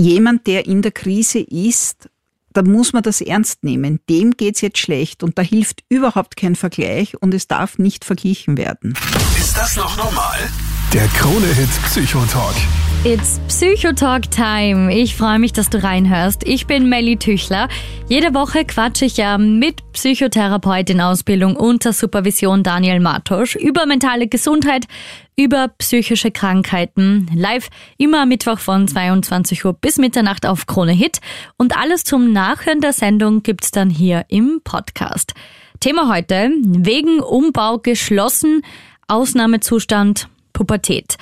jemand, der in der Krise ist, da muss man das ernst nehmen. Dem geht's jetzt schlecht und da hilft überhaupt kein Vergleich und es darf nicht verglichen werden. Ist das noch normal? Der Krone-Hit Psychotalk. It's Psychotalk Time. Ich freue mich, dass du reinhörst. Ich bin Melly Tüchler. Jede Woche quatsche ich ja mit Psychotherapeut in Ausbildung unter Supervision Daniel Martosch über mentale Gesundheit, über psychische Krankheiten. Live immer Mittwoch von 22 Uhr bis Mitternacht auf Krone Hit. Und alles zum Nachhören der Sendung gibt's dann hier im Podcast. Thema heute, wegen Umbau geschlossen, Ausnahmezustand Pubertät.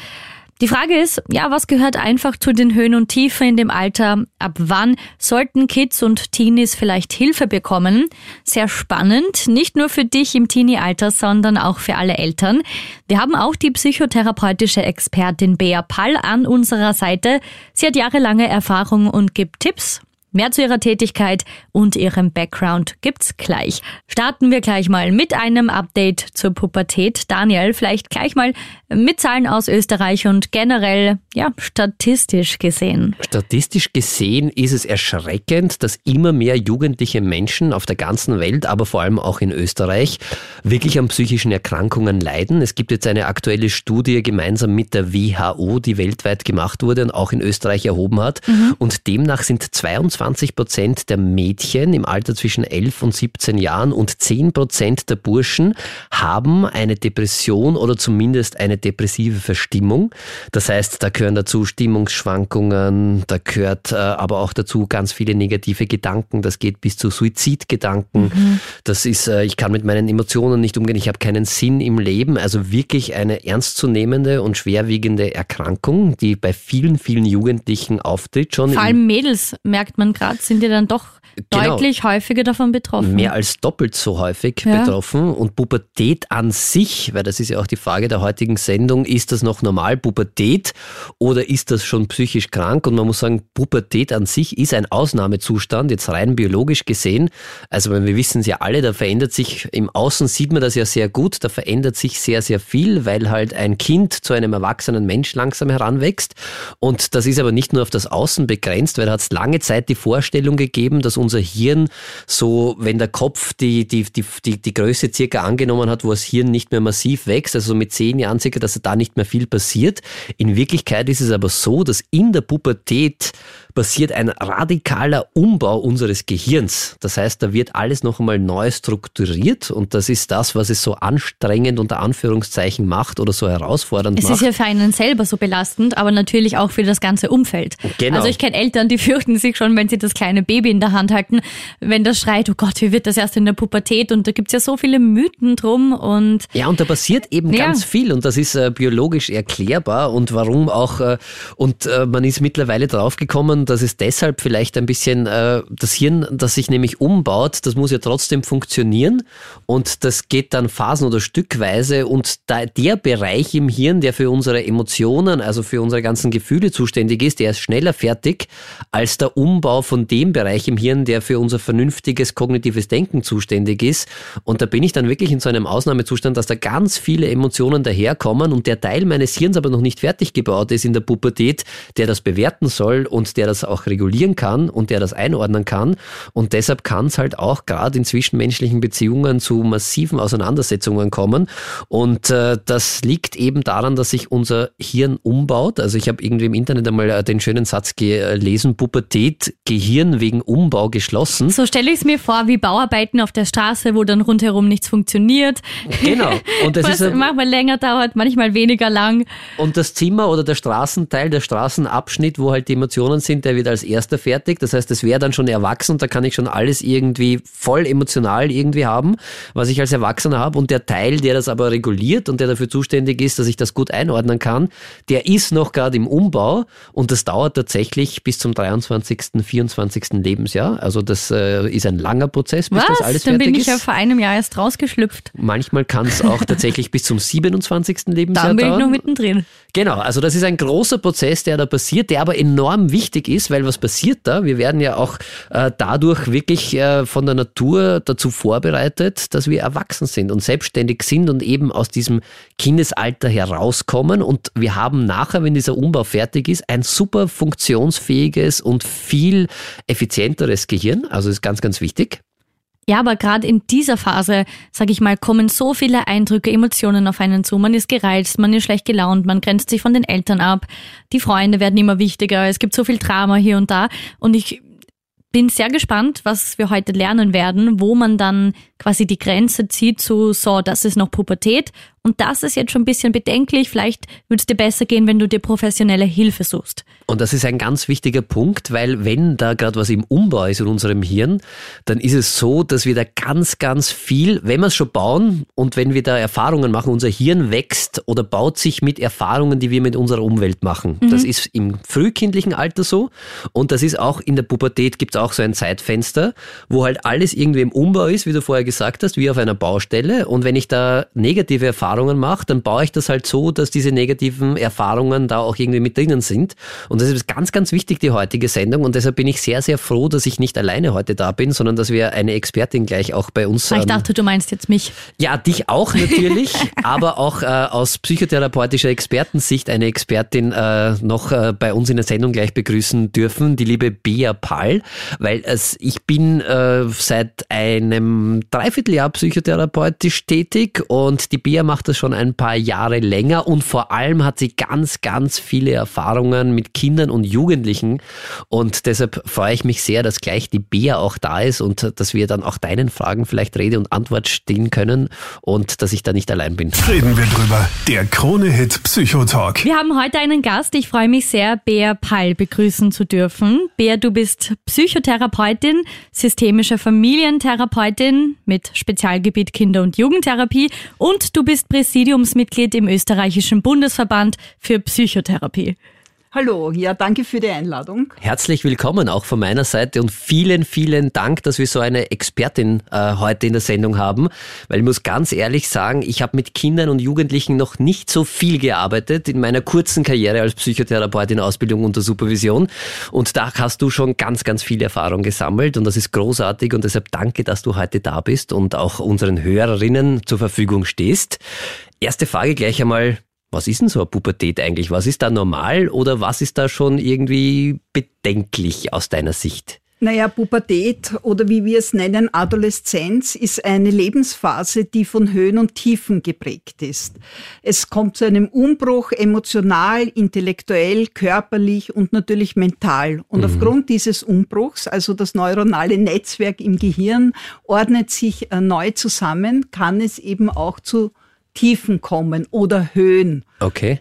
Die Frage ist, ja, was gehört einfach zu den Höhen und Tiefen in dem Alter? Ab wann sollten Kids und Teenies vielleicht Hilfe bekommen? Sehr spannend, nicht nur für dich im Teenie-Alter, sondern auch für alle Eltern. Wir haben auch die psychotherapeutische Expertin Bea Pall an unserer Seite. Sie hat jahrelange Erfahrung und gibt Tipps Mehr zu ihrer Tätigkeit und ihrem Background gibt's gleich. Starten wir gleich mal mit einem Update zur Pubertät. Daniel, vielleicht gleich mal mit Zahlen aus Österreich und generell, ja, statistisch gesehen. Statistisch gesehen ist es erschreckend, dass immer mehr jugendliche Menschen auf der ganzen Welt, aber vor allem auch in Österreich, wirklich an psychischen Erkrankungen leiden. Es gibt jetzt eine aktuelle Studie gemeinsam mit der WHO, die weltweit gemacht wurde und auch in Österreich erhoben hat. Mhm. Und demnach sind 22 20 Prozent der Mädchen im Alter zwischen 11 und 17 Jahren und 10 Prozent der Burschen haben eine Depression oder zumindest eine depressive Verstimmung. Das heißt, da gehören dazu Stimmungsschwankungen, da gehört äh, aber auch dazu ganz viele negative Gedanken. Das geht bis zu Suizidgedanken. Mhm. Das ist, äh, ich kann mit meinen Emotionen nicht umgehen, ich habe keinen Sinn im Leben. Also wirklich eine ernstzunehmende und schwerwiegende Erkrankung, die bei vielen, vielen Jugendlichen auftritt. Schon Vor allem Mädels merkt man Grad sind die dann doch genau. deutlich häufiger davon betroffen. Mehr als doppelt so häufig ja. betroffen. Und Pubertät an sich, weil das ist ja auch die Frage der heutigen Sendung, ist das noch normal Pubertät oder ist das schon psychisch krank? Und man muss sagen, Pubertät an sich ist ein Ausnahmezustand, jetzt rein biologisch gesehen. Also wir wissen es ja alle, da verändert sich, im Außen sieht man das ja sehr gut, da verändert sich sehr, sehr viel, weil halt ein Kind zu einem erwachsenen Mensch langsam heranwächst. Und das ist aber nicht nur auf das Außen begrenzt, weil da hat es lange Zeit die Vorstellung gegeben, dass unser Hirn so, wenn der Kopf die, die, die, die, die Größe circa angenommen hat, wo das Hirn nicht mehr massiv wächst, also mit zehn Jahren circa, dass da nicht mehr viel passiert. In Wirklichkeit ist es aber so, dass in der Pubertät passiert ein radikaler Umbau unseres Gehirns. Das heißt, da wird alles noch einmal neu strukturiert und das ist das, was es so anstrengend unter Anführungszeichen macht oder so herausfordernd es macht. Es ist ja für einen selber so belastend, aber natürlich auch für das ganze Umfeld. Genau. Also ich kenne Eltern, die fürchten sich schon, wenn sie das kleine Baby in der Hand halten, wenn das schreit, oh Gott, wie wird das erst in der Pubertät? Und da gibt es ja so viele Mythen drum und ja, und da passiert eben ja. ganz viel und das ist äh, biologisch erklärbar und warum auch äh, und äh, man ist mittlerweile draufgekommen, dass es deshalb vielleicht ein bisschen äh, das Hirn, das sich nämlich umbaut, das muss ja trotzdem funktionieren. Und das geht dann phasen- oder stückweise. Und da, der Bereich im Hirn, der für unsere Emotionen, also für unsere ganzen Gefühle zuständig ist, der ist schneller fertig als der Umbau von dem Bereich im Hirn, der für unser vernünftiges kognitives Denken zuständig ist. Und da bin ich dann wirklich in so einem Ausnahmezustand, dass da ganz viele Emotionen daherkommen. Und der Teil meines Hirns aber noch nicht fertig gebaut ist in der Pubertät, der das bewerten soll und der das auch regulieren kann und der das einordnen kann. Und deshalb kann es halt auch gerade in zwischenmenschlichen Beziehungen zu massiven Auseinandersetzungen kommen. Und äh, das liegt eben daran, dass sich unser Hirn umbaut. Also ich habe irgendwie im Internet einmal äh, den schönen Satz gelesen, Pubertät, Gehirn wegen Umbau geschlossen. So stelle ich es mir vor, wie Bauarbeiten auf der Straße, wo dann rundherum nichts funktioniert. Genau. Und das Was ist manchmal länger dauert, manchmal weniger lang. Und das Zimmer oder der Straßenteil, der Straßenabschnitt, wo halt die Emotionen sind, der wird als erster fertig. Das heißt, es wäre dann schon erwachsen, da kann ich schon alles irgendwie voll emotional irgendwie haben, was ich als Erwachsener habe. Und der Teil, der das aber reguliert und der dafür zuständig ist, dass ich das gut einordnen kann, der ist noch gerade im Umbau und das dauert tatsächlich bis zum 23., 24. Lebensjahr. Also das äh, ist ein langer Prozess, bis was? das alles Dann fertig ist. Dann bin ich ja vor einem Jahr erst rausgeschlüpft. Manchmal kann es auch tatsächlich bis zum 27. Lebensjahr dauern. Dann bin ich noch mittendrin. Genau, also das ist ein großer Prozess, der da passiert, der aber enorm wichtig ist, weil was passiert da? Wir werden ja auch äh, dadurch wirklich äh, von der Natur dazu vorbereitet, dass wir erwachsen sind und selbstständig sind und eben aus diesem Kindesalter herauskommen. Und wir haben nachher, wenn dieser Umbau fertig ist, ein super funktionsfähiges und viel effizienteres Gehirn. Also ist ganz, ganz wichtig. Ja, aber gerade in dieser Phase, sag ich mal, kommen so viele Eindrücke, Emotionen auf einen zu. Man ist gereizt, man ist schlecht gelaunt, man grenzt sich von den Eltern ab, die Freunde werden immer wichtiger, es gibt so viel Drama hier und da. Und ich bin sehr gespannt, was wir heute lernen werden, wo man dann quasi die Grenze zieht zu, so, das ist noch Pubertät und das ist jetzt schon ein bisschen bedenklich. Vielleicht würde es dir besser gehen, wenn du dir professionelle Hilfe suchst. Und das ist ein ganz wichtiger Punkt, weil wenn da gerade was im Umbau ist in unserem Hirn, dann ist es so, dass wir da ganz, ganz viel, wenn wir es schon bauen und wenn wir da Erfahrungen machen, unser Hirn wächst oder baut sich mit Erfahrungen, die wir mit unserer Umwelt machen. Mhm. Das ist im frühkindlichen Alter so und das ist auch in der Pubertät gibt es auch so ein Zeitfenster, wo halt alles irgendwie im Umbau ist, wie du vorher gesagt hast, wie auf einer Baustelle. Und wenn ich da negative Erfahrungen mache, dann baue ich das halt so, dass diese negativen Erfahrungen da auch irgendwie mit drinnen sind. Und das ist ganz, ganz wichtig, die heutige Sendung. Und deshalb bin ich sehr, sehr froh, dass ich nicht alleine heute da bin, sondern dass wir eine Expertin gleich auch bei uns. Ich ähm, dachte, du meinst jetzt mich. Ja, dich auch natürlich, aber auch äh, aus psychotherapeutischer Expertensicht eine Expertin äh, noch äh, bei uns in der Sendung gleich begrüßen dürfen, die liebe Bea Pall, weil ich bin äh, seit einem Dreivierteljahr psychotherapeutisch tätig und die Bea macht das schon ein paar Jahre länger und vor allem hat sie ganz, ganz viele Erfahrungen mit Kindern und Jugendlichen und deshalb freue ich mich sehr, dass gleich die Bea auch da ist und dass wir dann auch deinen Fragen vielleicht Rede und Antwort stehen können und dass ich da nicht allein bin. Reden wir drüber. Der Krone-Hit Psychotalk. Wir haben heute einen Gast. Ich freue mich sehr, Bea Pall begrüßen zu dürfen. Bea, du bist Psychotherapeutin, systemische Familientherapeutin, mit Spezialgebiet Kinder- und Jugendtherapie und du bist Präsidiumsmitglied im österreichischen Bundesverband für Psychotherapie. Hallo, ja, danke für die Einladung. Herzlich willkommen auch von meiner Seite und vielen, vielen Dank, dass wir so eine Expertin äh, heute in der Sendung haben, weil ich muss ganz ehrlich sagen, ich habe mit Kindern und Jugendlichen noch nicht so viel gearbeitet in meiner kurzen Karriere als Psychotherapeut in Ausbildung unter Supervision und da hast du schon ganz, ganz viel Erfahrung gesammelt und das ist großartig und deshalb danke, dass du heute da bist und auch unseren Hörerinnen zur Verfügung stehst. Erste Frage gleich einmal, was ist denn so eine Pubertät eigentlich? Was ist da normal oder was ist da schon irgendwie bedenklich aus deiner Sicht? Naja, Pubertät oder wie wir es nennen, Adoleszenz ist eine Lebensphase, die von Höhen und Tiefen geprägt ist. Es kommt zu einem Umbruch emotional, intellektuell, körperlich und natürlich mental. Und mhm. aufgrund dieses Umbruchs, also das neuronale Netzwerk im Gehirn, ordnet sich äh, neu zusammen, kann es eben auch zu Tiefen kommen oder Höhen. Okay.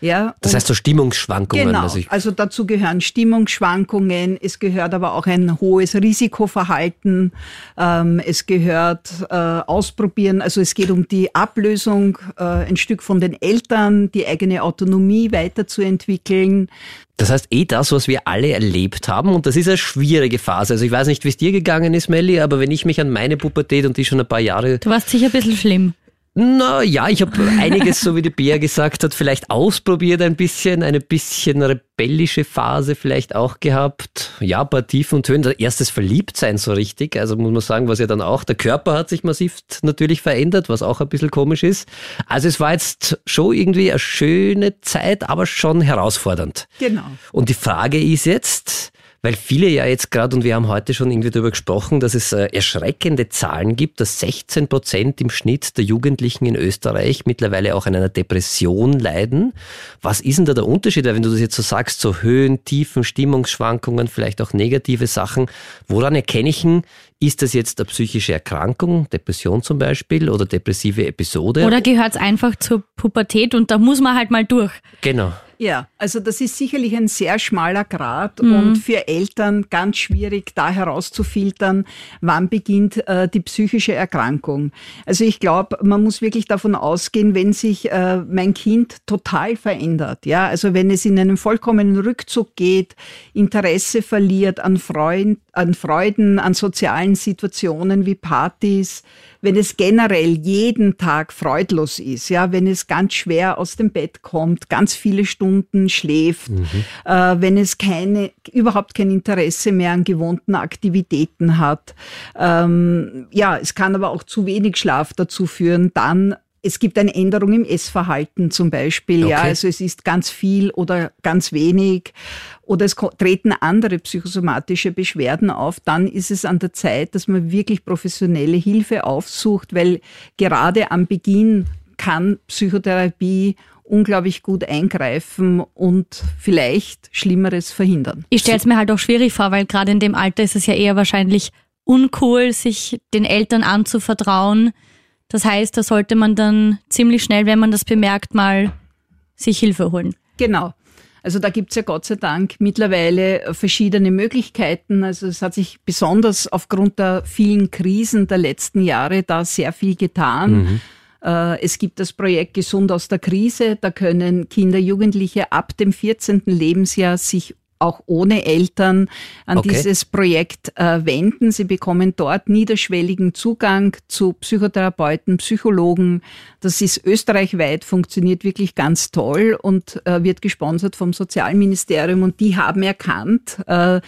Ja, das heißt so Stimmungsschwankungen. Genau, also, also, dazu gehören Stimmungsschwankungen, es gehört aber auch ein hohes Risikoverhalten, ähm, es gehört äh, Ausprobieren, also es geht um die Ablösung äh, ein Stück von den Eltern, die eigene Autonomie weiterzuentwickeln. Das heißt eh das, was wir alle erlebt haben und das ist eine schwierige Phase. Also ich weiß nicht, wie es dir gegangen ist, Melli, aber wenn ich mich an meine Pubertät und die schon ein paar Jahre... Du warst sicher ein bisschen schlimm. Na ja, ich habe einiges, so wie die Bea gesagt hat, vielleicht ausprobiert ein bisschen, eine bisschen rebellische Phase vielleicht auch gehabt. Ja, ein paar Tiefen und Höhen. Erstes Verliebtsein so richtig. Also muss man sagen, was ja dann auch, der Körper hat sich massiv natürlich verändert, was auch ein bisschen komisch ist. Also es war jetzt schon irgendwie eine schöne Zeit, aber schon herausfordernd. Genau. Und die Frage ist jetzt, weil viele ja jetzt gerade, und wir haben heute schon irgendwie darüber gesprochen, dass es äh, erschreckende Zahlen gibt, dass 16 Prozent im Schnitt der Jugendlichen in Österreich mittlerweile auch an einer Depression leiden. Was ist denn da der Unterschied? Weil wenn du das jetzt so sagst, so Höhen, Tiefen, Stimmungsschwankungen, vielleicht auch negative Sachen, woran erkenne ich denn, ist das jetzt eine psychische Erkrankung, Depression zum Beispiel oder depressive Episode? Oder gehört es einfach zur Pubertät und da muss man halt mal durch? Genau. Ja, also das ist sicherlich ein sehr schmaler Grad mhm. und für Eltern ganz schwierig, da herauszufiltern, wann beginnt äh, die psychische Erkrankung. Also ich glaube, man muss wirklich davon ausgehen, wenn sich äh, mein Kind total verändert, ja, also wenn es in einen vollkommenen Rückzug geht, Interesse verliert an, Freund, an Freuden, an sozialen Situationen wie Partys, wenn es generell jeden Tag freudlos ist, ja, wenn es ganz schwer aus dem Bett kommt, ganz viele Stunden schläft, mhm. äh, wenn es keine, überhaupt kein Interesse mehr an gewohnten Aktivitäten hat. Ähm, ja, es kann aber auch zu wenig Schlaf dazu führen, dann es gibt eine Änderung im Essverhalten zum Beispiel. Okay. Ja, also es ist ganz viel oder ganz wenig oder es treten andere psychosomatische Beschwerden auf. Dann ist es an der Zeit, dass man wirklich professionelle Hilfe aufsucht, weil gerade am Beginn kann Psychotherapie unglaublich gut eingreifen und vielleicht Schlimmeres verhindern. Ich stelle es mir halt auch schwierig vor, weil gerade in dem Alter ist es ja eher wahrscheinlich uncool, sich den Eltern anzuvertrauen das heißt, da sollte man dann ziemlich schnell, wenn man das bemerkt, mal sich Hilfe holen. Genau. Also da gibt's ja Gott sei Dank mittlerweile verschiedene Möglichkeiten. Also es hat sich besonders aufgrund der vielen Krisen der letzten Jahre da sehr viel getan. Mhm. Äh, es gibt das Projekt Gesund aus der Krise. Da können Kinder, Jugendliche ab dem 14. Lebensjahr sich auch ohne Eltern an okay. dieses Projekt äh, wenden. Sie bekommen dort niederschwelligen Zugang zu Psychotherapeuten, Psychologen. Das ist österreichweit, funktioniert wirklich ganz toll und äh, wird gesponsert vom Sozialministerium. Und die haben erkannt, äh,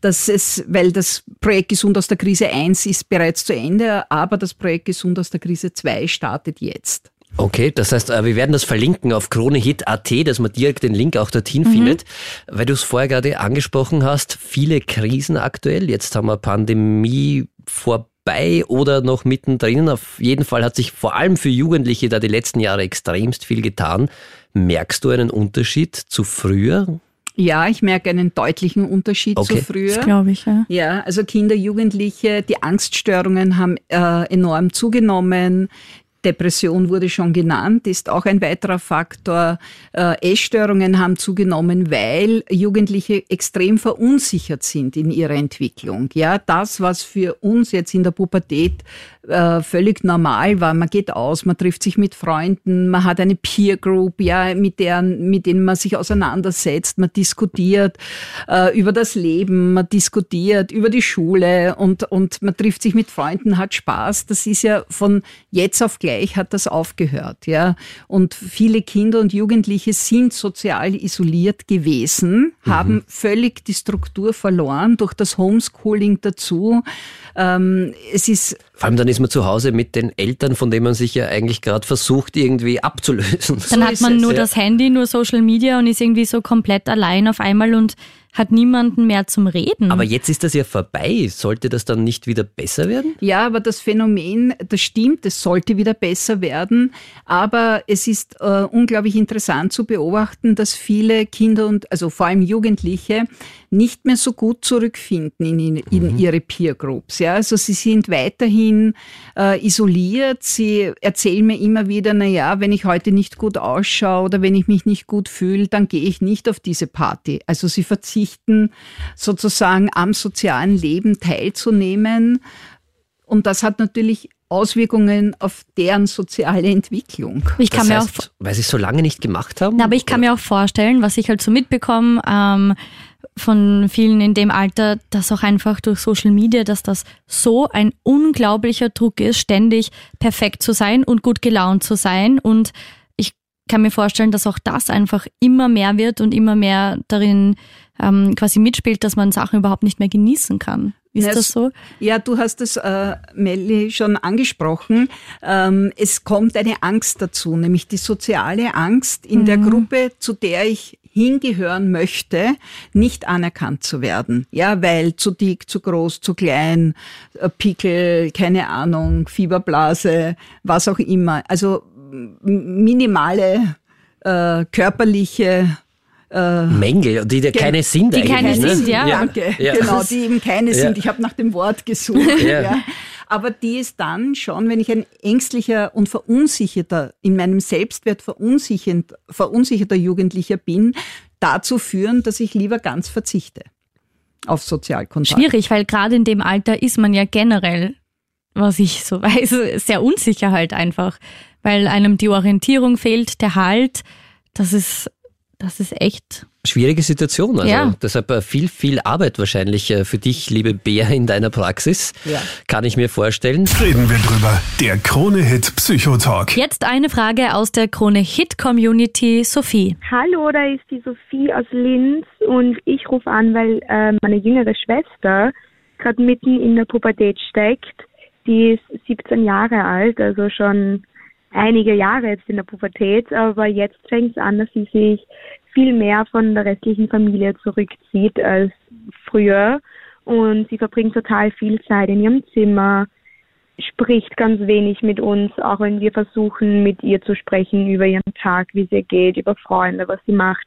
dass es, weil das Projekt Gesund aus der Krise 1 ist bereits zu Ende, aber das Projekt Gesund aus der Krise 2 startet jetzt. Okay, das heißt, äh, wir werden das verlinken auf kronehit.at, dass man direkt den Link auch dorthin mhm. findet. Weil du es vorher gerade angesprochen hast, viele Krisen aktuell. Jetzt haben wir Pandemie vorbei oder noch mittendrin. Auf jeden Fall hat sich vor allem für Jugendliche da die letzten Jahre extremst viel getan. Merkst du einen Unterschied zu früher? Ja, ich merke einen deutlichen Unterschied okay. zu früher. glaube ich, ja. Ja, also Kinder, Jugendliche, die Angststörungen haben äh, enorm zugenommen. Depression wurde schon genannt, ist auch ein weiterer Faktor. Äh, Essstörungen haben zugenommen, weil Jugendliche extrem verunsichert sind in ihrer Entwicklung. Ja, das, was für uns jetzt in der Pubertät äh, völlig normal war. Man geht aus, man trifft sich mit Freunden, man hat eine Peer Group, ja, mit deren, mit denen man sich auseinandersetzt, man diskutiert äh, über das Leben, man diskutiert über die Schule und, und man trifft sich mit Freunden, hat Spaß. Das ist ja von jetzt auf gleich hat das aufgehört, ja. Und viele Kinder und Jugendliche sind sozial isoliert gewesen, mhm. haben völlig die Struktur verloren durch das Homeschooling dazu. Ähm, es ist vor allem dann ist man zu Hause mit den Eltern, von denen man sich ja eigentlich gerade versucht, irgendwie abzulösen. Dann so hat man nur ja. das Handy, nur Social Media und ist irgendwie so komplett allein auf einmal und hat niemanden mehr zum Reden. Aber jetzt ist das ja vorbei. Sollte das dann nicht wieder besser werden? Ja, aber das Phänomen, das stimmt, es sollte wieder besser werden. Aber es ist äh, unglaublich interessant zu beobachten, dass viele Kinder und also vor allem Jugendliche nicht mehr so gut zurückfinden in, in mhm. ihre Peer Groups. Ja, also sie sind weiterhin äh, isoliert. Sie erzählen mir immer wieder, na ja, wenn ich heute nicht gut ausschaue oder wenn ich mich nicht gut fühle, dann gehe ich nicht auf diese Party. Also sie verzichten verpflichten, sozusagen am sozialen Leben teilzunehmen. Und das hat natürlich Auswirkungen auf deren soziale Entwicklung. Ich kann das mir heißt, auch, weil sie es so lange nicht gemacht haben? Na, aber ich kann mir auch vorstellen, was ich halt so mitbekomme ähm, von vielen in dem Alter, dass auch einfach durch Social Media, dass das so ein unglaublicher Druck ist, ständig perfekt zu sein und gut gelaunt zu sein und kann mir vorstellen, dass auch das einfach immer mehr wird und immer mehr darin ähm, quasi mitspielt, dass man Sachen überhaupt nicht mehr genießen kann. Ist das so? Ja, du hast es, äh, Melli, schon angesprochen. Ähm, es kommt eine Angst dazu, nämlich die soziale Angst, in mhm. der Gruppe, zu der ich hingehören möchte, nicht anerkannt zu werden. Ja, weil zu dick, zu groß, zu klein, äh, Pickel, keine Ahnung, Fieberblase, was auch immer. Also minimale äh, körperliche äh, Mängel, die ja keine sind die eigentlich. Die keine ne? sind, ja. Danke, ja. genau, die eben keine ja. sind. Ich habe nach dem Wort gesucht. Ja. ja. Aber die ist dann schon, wenn ich ein ängstlicher und verunsicherter, in meinem Selbstwert verunsicherter Jugendlicher bin, dazu führen, dass ich lieber ganz verzichte auf Sozialkontakt. Schwierig, weil gerade in dem Alter ist man ja generell, was ich so weiß, sehr unsicher halt einfach weil einem die Orientierung fehlt, der Halt. Das ist, das ist echt Schwierige Situation. Also ja. deshalb äh, viel, viel Arbeit wahrscheinlich äh, für dich, liebe Bea, in deiner Praxis. Ja. Kann ich mir vorstellen. Reden wir drüber. Der Krone-Hit Psychotalk. Jetzt eine Frage aus der Krone-Hit-Community. Sophie. Hallo, da ist die Sophie aus Linz und ich rufe an, weil äh, meine jüngere Schwester gerade mitten in der Pubertät steckt. Die ist 17 Jahre alt, also schon einige Jahre jetzt in der Pubertät, aber jetzt fängt es an, dass sie sich viel mehr von der restlichen Familie zurückzieht als früher und sie verbringt total viel Zeit in ihrem Zimmer, spricht ganz wenig mit uns, auch wenn wir versuchen, mit ihr zu sprechen über ihren Tag, wie ihr geht, über Freunde, was sie macht,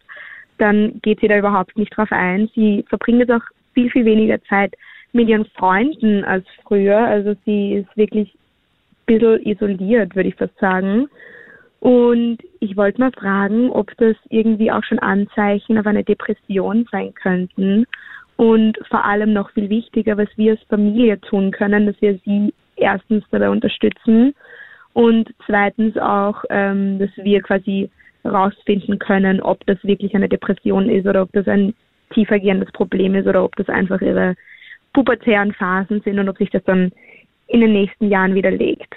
dann geht sie da überhaupt nicht drauf ein. Sie verbringt jetzt auch viel, viel weniger Zeit mit ihren Freunden als früher. Also sie ist wirklich bisschen isoliert, würde ich fast sagen. Und ich wollte mal fragen, ob das irgendwie auch schon Anzeichen auf eine Depression sein könnten. Und vor allem noch viel wichtiger, was wir als Familie tun können, dass wir sie erstens dabei unterstützen und zweitens auch, ähm, dass wir quasi herausfinden können, ob das wirklich eine Depression ist oder ob das ein tiefergehendes Problem ist oder ob das einfach ihre pubertären Phasen sind und ob sich das dann in den nächsten Jahren widerlegt.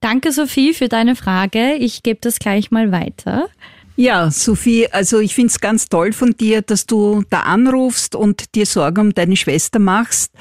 Danke, Sophie, für deine Frage. Ich gebe das gleich mal weiter. Ja, Sophie, also ich finde es ganz toll von dir, dass du da anrufst und dir Sorgen um deine Schwester machst,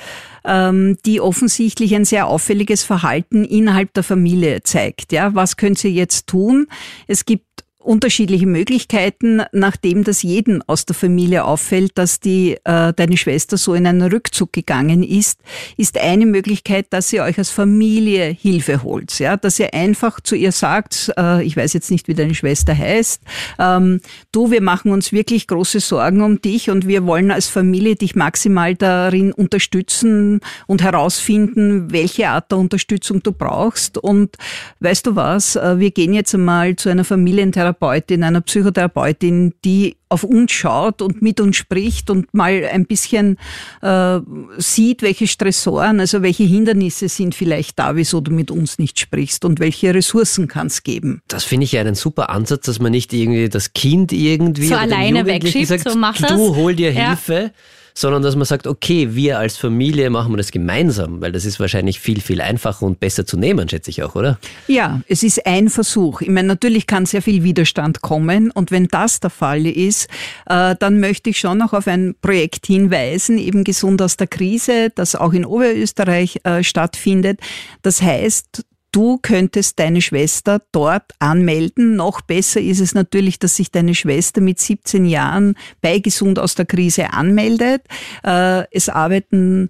ähm, die offensichtlich ein sehr auffälliges Verhalten innerhalb der Familie zeigt. Ja, was könnt ihr jetzt tun? Es gibt unterschiedliche Möglichkeiten, nachdem das jedem aus der Familie auffällt, dass die äh, deine Schwester so in einen Rückzug gegangen ist, ist eine Möglichkeit, dass ihr euch als Familie Hilfe holt, ja, dass ihr einfach zu ihr sagt, äh, ich weiß jetzt nicht, wie deine Schwester heißt, ähm, du, wir machen uns wirklich große Sorgen um dich und wir wollen als Familie dich maximal darin unterstützen und herausfinden, welche Art der Unterstützung du brauchst. Und weißt du was, äh, wir gehen jetzt einmal zu einer Familientherapie Therapeutin, einer Psychotherapeutin, die auf uns schaut und mit uns spricht und mal ein bisschen äh, sieht, welche Stressoren, also welche Hindernisse sind vielleicht da, wieso du mit uns nicht sprichst und welche Ressourcen kann es geben. Das finde ich ja einen super Ansatz, dass man nicht irgendwie das Kind irgendwie so alleine wegschiebt, sagt, so mach das. Du hol dir Hilfe. Sondern dass man sagt, okay, wir als Familie machen wir das gemeinsam, weil das ist wahrscheinlich viel, viel einfacher und besser zu nehmen, schätze ich auch, oder? Ja, es ist ein Versuch. Ich meine, natürlich kann sehr viel Widerstand kommen und wenn das der Fall ist, äh, dann möchte ich schon noch auf ein Projekt hinweisen, eben Gesund aus der Krise, das auch in Oberösterreich äh, stattfindet. Das heißt, du könntest deine Schwester dort anmelden. Noch besser ist es natürlich, dass sich deine Schwester mit 17 Jahren bei Gesund aus der Krise anmeldet. Äh, es arbeiten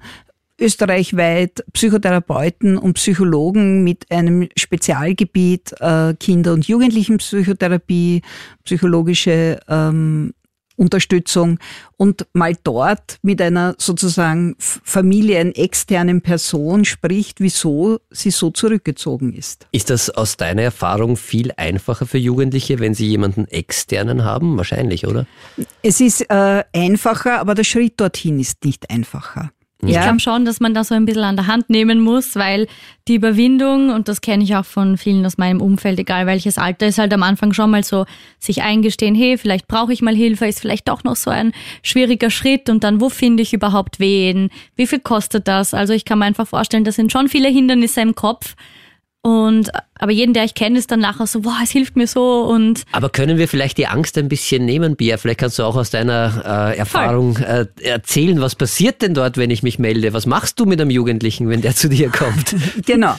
österreichweit Psychotherapeuten und Psychologen mit einem Spezialgebiet äh, Kinder- und Jugendlichenpsychotherapie, psychologische ähm, Unterstützung und mal dort mit einer sozusagen familienexternen Person spricht, wieso sie so zurückgezogen ist. Ist das aus deiner Erfahrung viel einfacher für Jugendliche, wenn sie jemanden externen haben? Wahrscheinlich, oder? Es ist äh, einfacher, aber der Schritt dorthin ist nicht einfacher. Ich ja. glaube schon, dass man da so ein bisschen an der Hand nehmen muss, weil die Überwindung, und das kenne ich auch von vielen aus meinem Umfeld, egal welches Alter, ist halt am Anfang schon mal so, sich eingestehen, hey, vielleicht brauche ich mal Hilfe, ist vielleicht doch noch so ein schwieriger Schritt und dann, wo finde ich überhaupt wen? Wie viel kostet das? Also ich kann mir einfach vorstellen, das sind schon viele Hindernisse im Kopf. Und aber jeden, der ich kenne, ist dann nachher so, wow, es hilft mir so und. Aber können wir vielleicht die Angst ein bisschen nehmen, Bia? Vielleicht kannst du auch aus deiner äh, Erfahrung äh, erzählen, was passiert denn dort, wenn ich mich melde? Was machst du mit einem Jugendlichen, wenn der zu dir kommt? genau.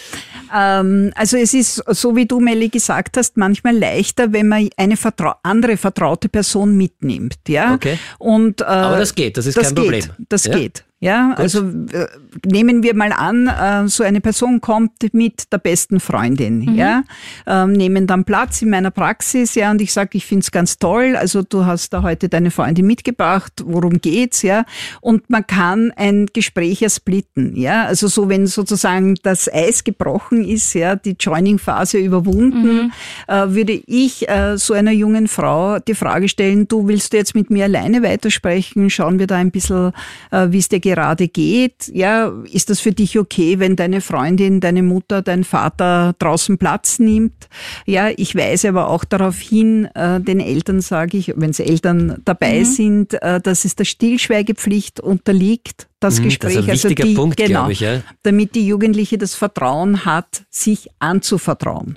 Ähm, also es ist, so wie du, Melli, gesagt hast, manchmal leichter, wenn man eine vertrau andere vertraute Person mitnimmt. Ja? Okay. Und, äh, Aber das geht, das ist das kein geht, Problem. Das ja? geht. Ja, Gut. also äh, nehmen wir mal an, äh, so eine Person kommt mit der besten Freundin, mhm. ja, ähm, nehmen dann Platz in meiner Praxis, ja, und ich sage, ich find's ganz toll, also du hast da heute deine Freundin mitgebracht, worum geht's, ja, und man kann ein Gespräch ersplitten, ja, also so, wenn sozusagen das Eis gebrochen ist, ja, die Joining-Phase überwunden, mhm. äh, würde ich so einer jungen Frau die Frage stellen, du willst du jetzt mit mir alleine weitersprechen, schauen wir da ein bisschen, äh, wie es dir geht, gerade geht. Ja, ist das für dich okay, wenn deine Freundin, deine Mutter, dein Vater draußen Platz nimmt? Ja, ich weise aber auch darauf hin, äh, den Eltern sage ich, wenn sie Eltern dabei mhm. sind, äh, dass es der Stillschweigepflicht unterliegt, das mhm, Gespräch. Das ist ein also wichtiger also die, Punkt, genau, ich, ja. damit die Jugendliche das Vertrauen hat, sich anzuvertrauen.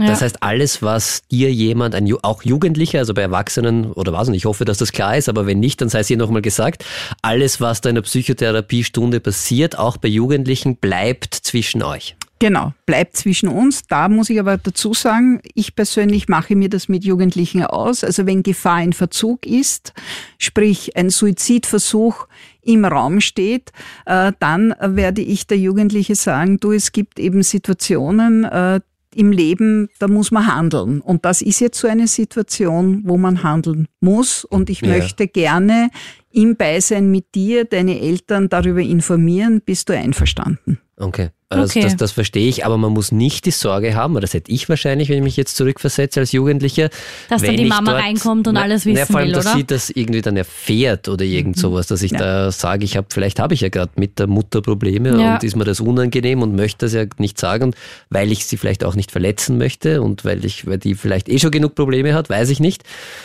Ja. Das heißt, alles, was dir jemand, ein, auch Jugendlicher, also bei Erwachsenen oder was, und ich hoffe, dass das klar ist, aber wenn nicht, dann sei es hier nochmal gesagt, alles, was da in der Psychotherapiestunde passiert, auch bei Jugendlichen, bleibt zwischen euch. Genau, bleibt zwischen uns. Da muss ich aber dazu sagen, ich persönlich mache mir das mit Jugendlichen aus. Also wenn Gefahr in Verzug ist, sprich ein Suizidversuch im Raum steht, äh, dann werde ich der Jugendliche sagen, du, es gibt eben Situationen, äh, im Leben, da muss man handeln. Und das ist jetzt so eine Situation, wo man handeln muss. Und ich ja. möchte gerne im Beisein mit dir deine Eltern darüber informieren. Bist du einverstanden? Okay. Also okay. das, das, verstehe ich, aber man muss nicht die Sorge haben, oder das hätte ich wahrscheinlich, wenn ich mich jetzt zurückversetze als Jugendlicher. Dass dann die Mama dort, reinkommt und na, alles wissen na, vor allem, will, dass oder? sie das irgendwie dann erfährt oder irgend mhm. sowas, dass ich ja. da sage, ich habe, vielleicht habe ich ja gerade mit der Mutter Probleme ja. und ist mir das unangenehm und möchte das ja nicht sagen, weil ich sie vielleicht auch nicht verletzen möchte und weil ich, weil die vielleicht eh schon genug Probleme hat, weiß ich nicht.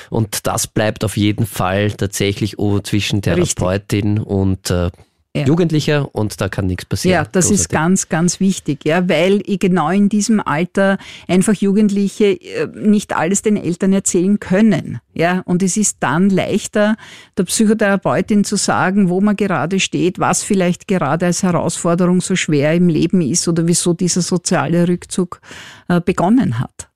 Und das bleibt auf jeden Fall tatsächlich zwischen Therapeutin Richtig. und äh, ja. Jugendlicher und da kann nichts passieren. Ja, das Großartig. ist ganz, ganz wichtig, ja, weil genau in diesem Alter einfach Jugendliche äh, nicht alles den Eltern erzählen können. Ja, und es ist dann leichter, der Psychotherapeutin zu sagen, wo man gerade steht, was vielleicht gerade als Herausforderung so schwer im Leben ist oder wieso dieser soziale Rückzug äh, begonnen hat.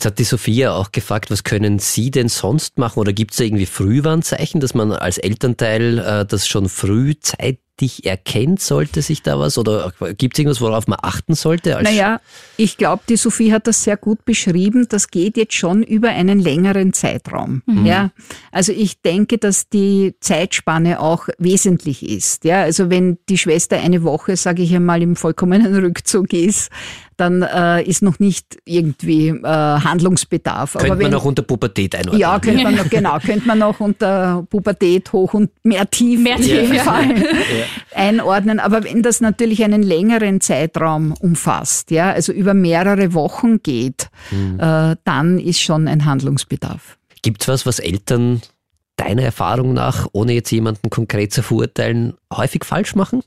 Jetzt hat die Sophia auch gefragt, was können Sie denn sonst machen oder gibt es da irgendwie Frühwarnzeichen, dass man als Elternteil äh, das schon frühzeitig erkennt, sollte sich da was oder gibt es irgendwas, worauf man achten sollte? Als naja, ich glaube, die Sophie hat das sehr gut beschrieben. Das geht jetzt schon über einen längeren Zeitraum. Mhm. Ja, also ich denke, dass die Zeitspanne auch wesentlich ist. Ja, also wenn die Schwester eine Woche, sage ich einmal, im vollkommenen Rückzug ist, dann äh, ist noch nicht irgendwie äh, Handlungsbedarf. Könnte wenn, man noch unter Pubertät einordnen. Ja, könnte man noch, genau, könnte man noch unter Pubertät hoch und mehr tief, mehr tief ja. Fall ja. einordnen. Aber wenn das natürlich einen längeren Zeitraum umfasst, ja, also über mehrere Wochen geht, mhm. äh, dann ist schon ein Handlungsbedarf. Gibt es was, was Eltern deiner Erfahrung nach, ohne jetzt jemanden konkret zu verurteilen, häufig falsch machen?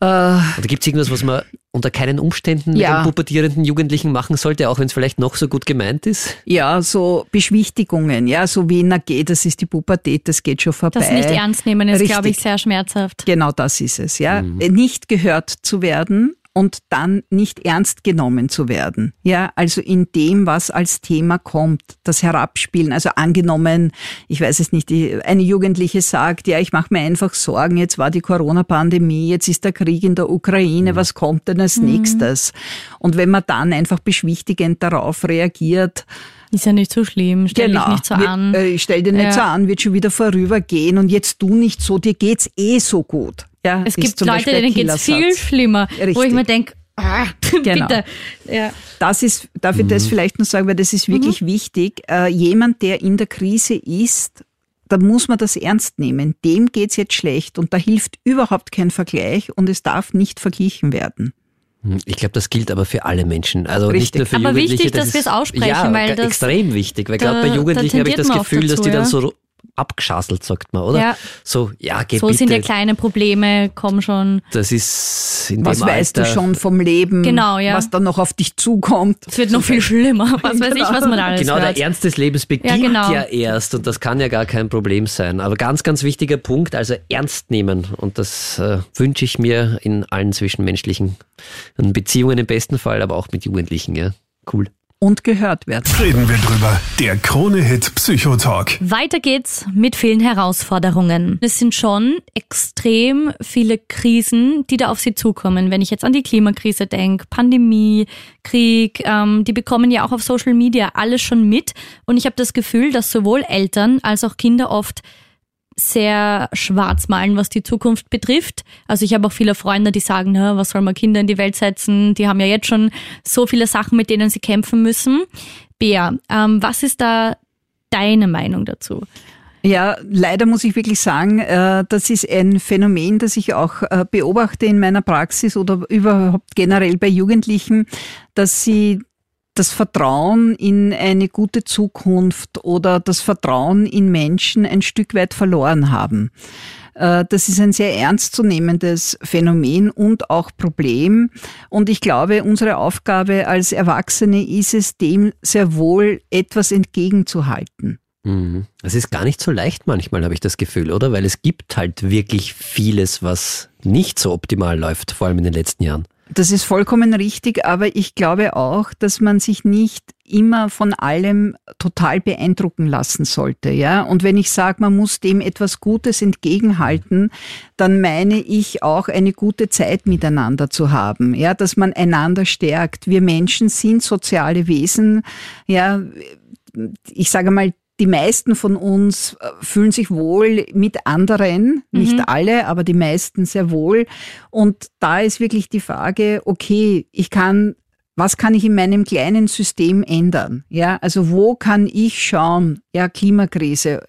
Äh, Oder gibt es irgendwas, was man unter keinen Umständen ja. mit dem pubertierenden Jugendlichen machen sollte, auch wenn es vielleicht noch so gut gemeint ist? Ja, so Beschwichtigungen, ja, so wie, na geht, das ist die Pubertät, das geht schon vorbei. Das nicht ernst nehmen ist, glaube ich, sehr schmerzhaft. Genau das ist es, ja. Mhm. Nicht gehört zu werden, und dann nicht ernst genommen zu werden. Ja, also in dem, was als Thema kommt, das Herabspielen. Also angenommen, ich weiß es nicht, eine Jugendliche sagt, ja, ich mache mir einfach Sorgen, jetzt war die Corona-Pandemie, jetzt ist der Krieg in der Ukraine, mhm. was kommt denn als mhm. nächstes? Und wenn man dann einfach beschwichtigend darauf reagiert, ist ja nicht so schlimm, stell genau. dich nicht so an. Äh, stell dir nicht ja. so an, wird schon wieder vorübergehen und jetzt du nicht so, dir geht's eh so gut. Ja, es gibt Leute, denen geht es viel schlimmer, Richtig. wo ich mir denke, ah, genau. bitte. Ja. Das ist, darf ich mhm. das vielleicht noch sagen, weil das ist wirklich mhm. wichtig. Äh, jemand, der in der Krise ist, da muss man das ernst nehmen. Dem geht's jetzt schlecht und da hilft überhaupt kein Vergleich und es darf nicht verglichen werden. Hm, ich glaube, das gilt aber für alle Menschen. Also Richtig. nicht nur für aber Jugendliche. Aber wichtig, dass wir es aussprechen. Ja, weil das extrem wichtig. Weil gerade bei Jugendlichen habe ich das Gefühl, dazu, dass die dann so abgeschasselt, sagt man, oder? Ja. So, ja, geh So bitte. sind ja kleine Probleme, komm schon. Das ist in Was dem weißt Alter, du schon vom Leben? Genau, ja. Was dann noch auf dich zukommt? Es wird noch viel schlimmer. Was weiß genau. ich, was man alles Genau, hört. der Ernst des Lebens beginnt ja, genau. ja erst und das kann ja gar kein Problem sein. Aber ganz, ganz wichtiger Punkt, also ernst nehmen. Und das äh, wünsche ich mir in allen zwischenmenschlichen Beziehungen im besten Fall, aber auch mit Jugendlichen, ja. Cool und gehört werden. Reden wir drüber. Der Krone-Hit Psychotalk. Weiter geht's mit vielen Herausforderungen. Es sind schon extrem viele Krisen, die da auf sie zukommen. Wenn ich jetzt an die Klimakrise denke, Pandemie, Krieg, ähm, die bekommen ja auch auf Social Media alles schon mit. Und ich habe das Gefühl, dass sowohl Eltern als auch Kinder oft sehr schwarz malen, was die Zukunft betrifft. Also ich habe auch viele Freunde, die sagen, was soll man Kinder in die Welt setzen? Die haben ja jetzt schon so viele Sachen, mit denen sie kämpfen müssen. Bea, ähm, was ist da deine Meinung dazu? Ja, leider muss ich wirklich sagen, äh, das ist ein Phänomen, das ich auch äh, beobachte in meiner Praxis oder überhaupt generell bei Jugendlichen, dass sie das Vertrauen in eine gute Zukunft oder das Vertrauen in Menschen ein Stück weit verloren haben. Äh, das ist ein sehr ernstzunehmendes Phänomen und auch Problem. Und ich glaube, unsere Aufgabe als Erwachsene ist es, dem sehr wohl etwas entgegenzuhalten. Mhm. Es ist gar nicht so leicht manchmal, habe ich das Gefühl, oder? Weil es gibt halt wirklich vieles, was nicht so optimal läuft, vor allem in den letzten Jahren. Das ist vollkommen richtig, aber ich glaube auch, dass man sich nicht immer von allem total beeindrucken lassen sollte, ja. Und wenn ich sage, man muss dem etwas Gutes entgegenhalten, dann meine ich auch eine gute Zeit miteinander zu haben, ja, dass man einander stärkt. Wir Menschen sind soziale Wesen, ja. Ich sage mal, die meisten von uns äh, fühlen sich wohl mit anderen, nicht mhm. alle, aber die meisten sehr wohl. Und da ist wirklich die Frage, okay, ich kann, was kann ich in meinem kleinen System ändern? Ja, also wo kann ich schauen? Ja, Klimakrise.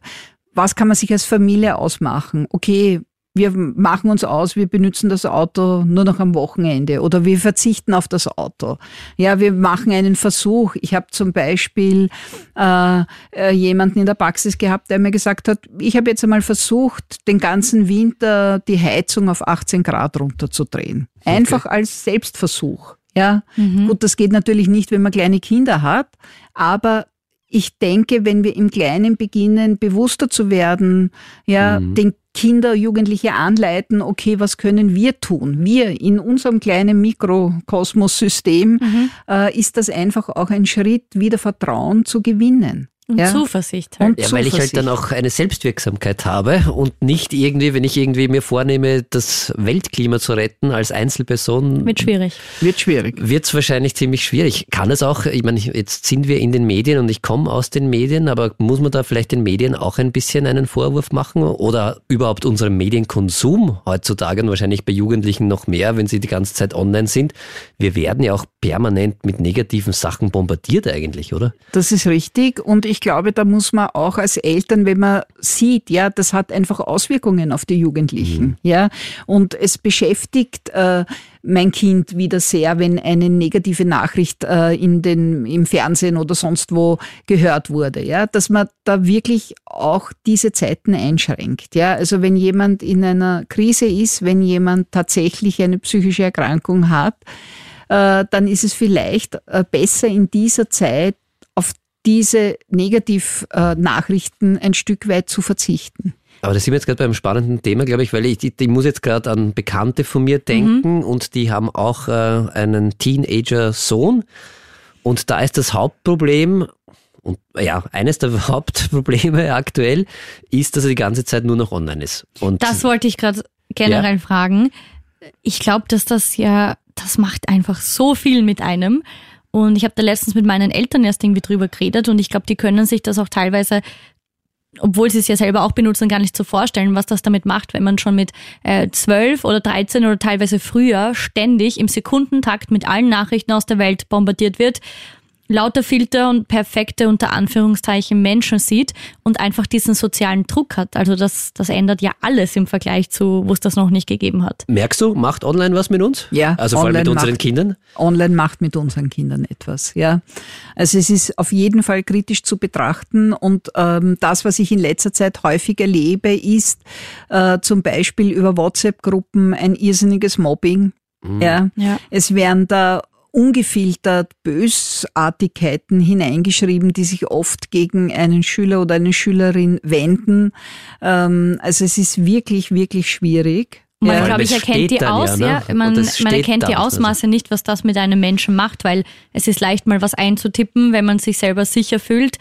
Was kann man sich als Familie ausmachen? Okay, wir machen uns aus, wir benutzen das Auto nur noch am Wochenende oder wir verzichten auf das Auto. Ja, wir machen einen Versuch. Ich habe zum Beispiel äh, äh, jemanden in der Praxis gehabt, der mir gesagt hat, ich habe jetzt einmal versucht, den ganzen Winter die Heizung auf 18 Grad runterzudrehen. Einfach okay. als Selbstversuch. Ja, mhm. gut, das geht natürlich nicht, wenn man kleine Kinder hat, aber ich denke, wenn wir im Kleinen beginnen, bewusster zu werden, ja, mhm. den Kinder, Jugendliche anleiten, okay, was können wir tun? Wir in unserem kleinen Mikrokosmos-System mhm. äh, ist das einfach auch ein Schritt, wieder Vertrauen zu gewinnen. Und ja. Zuversicht halt. Und ja, weil ich halt dann auch eine Selbstwirksamkeit habe und nicht irgendwie, wenn ich irgendwie mir vornehme, das Weltklima zu retten als Einzelperson. Wird schwierig. Wird schwierig. Wird es wahrscheinlich ziemlich schwierig. Kann es auch, ich meine, jetzt sind wir in den Medien und ich komme aus den Medien, aber muss man da vielleicht den Medien auch ein bisschen einen Vorwurf machen oder überhaupt unserem Medienkonsum heutzutage und wahrscheinlich bei Jugendlichen noch mehr, wenn sie die ganze Zeit online sind? Wir werden ja auch permanent mit negativen Sachen bombardiert eigentlich, oder? Das ist richtig und ich ich glaube, da muss man auch als Eltern, wenn man sieht, ja, das hat einfach Auswirkungen auf die Jugendlichen, mhm. ja, und es beschäftigt äh, mein Kind wieder sehr, wenn eine negative Nachricht äh, in den, im Fernsehen oder sonst wo gehört wurde, ja, dass man da wirklich auch diese Zeiten einschränkt, ja, also wenn jemand in einer Krise ist, wenn jemand tatsächlich eine psychische Erkrankung hat, äh, dann ist es vielleicht äh, besser in dieser Zeit diese Negativnachrichten ein Stück weit zu verzichten. Aber da sind wir jetzt gerade beim spannenden Thema, glaube ich, weil ich, ich, ich muss jetzt gerade an Bekannte von mir denken mhm. und die haben auch äh, einen Teenager-Sohn. Und da ist das Hauptproblem, und ja, eines der Hauptprobleme aktuell ist, dass er die ganze Zeit nur noch online ist. Und das wollte ich gerade generell ja. fragen. Ich glaube, dass das ja, das macht einfach so viel mit einem. Und ich habe da letztens mit meinen Eltern erst irgendwie drüber geredet und ich glaube, die können sich das auch teilweise obwohl sie es ja selber auch benutzen, gar nicht so vorstellen, was das damit macht, wenn man schon mit äh, 12 oder 13 oder teilweise früher ständig im Sekundentakt mit allen Nachrichten aus der Welt bombardiert wird lauter Filter und perfekte unter Anführungszeichen Menschen sieht und einfach diesen sozialen Druck hat. Also das, das ändert ja alles im Vergleich zu, wo es das noch nicht gegeben hat. Merkst du, macht online was mit uns? Ja. Also vor allem mit unseren macht, Kindern? Online macht mit unseren Kindern etwas, ja. Also es ist auf jeden Fall kritisch zu betrachten und ähm, das, was ich in letzter Zeit häufig erlebe, ist äh, zum Beispiel über WhatsApp-Gruppen ein irrsinniges Mobbing. Mhm. Ja. ja. Es werden da ungefiltert Bösartigkeiten hineingeschrieben, die sich oft gegen einen Schüler oder eine Schülerin wenden. Ähm, also es ist wirklich, wirklich schwierig. Man, ja. glaube ich, erkennt die aus, ja, ne? Man, man erkennt die Ausmaße nicht, was das mit einem Menschen macht, weil es ist leicht, mal was einzutippen, wenn man sich selber sicher fühlt.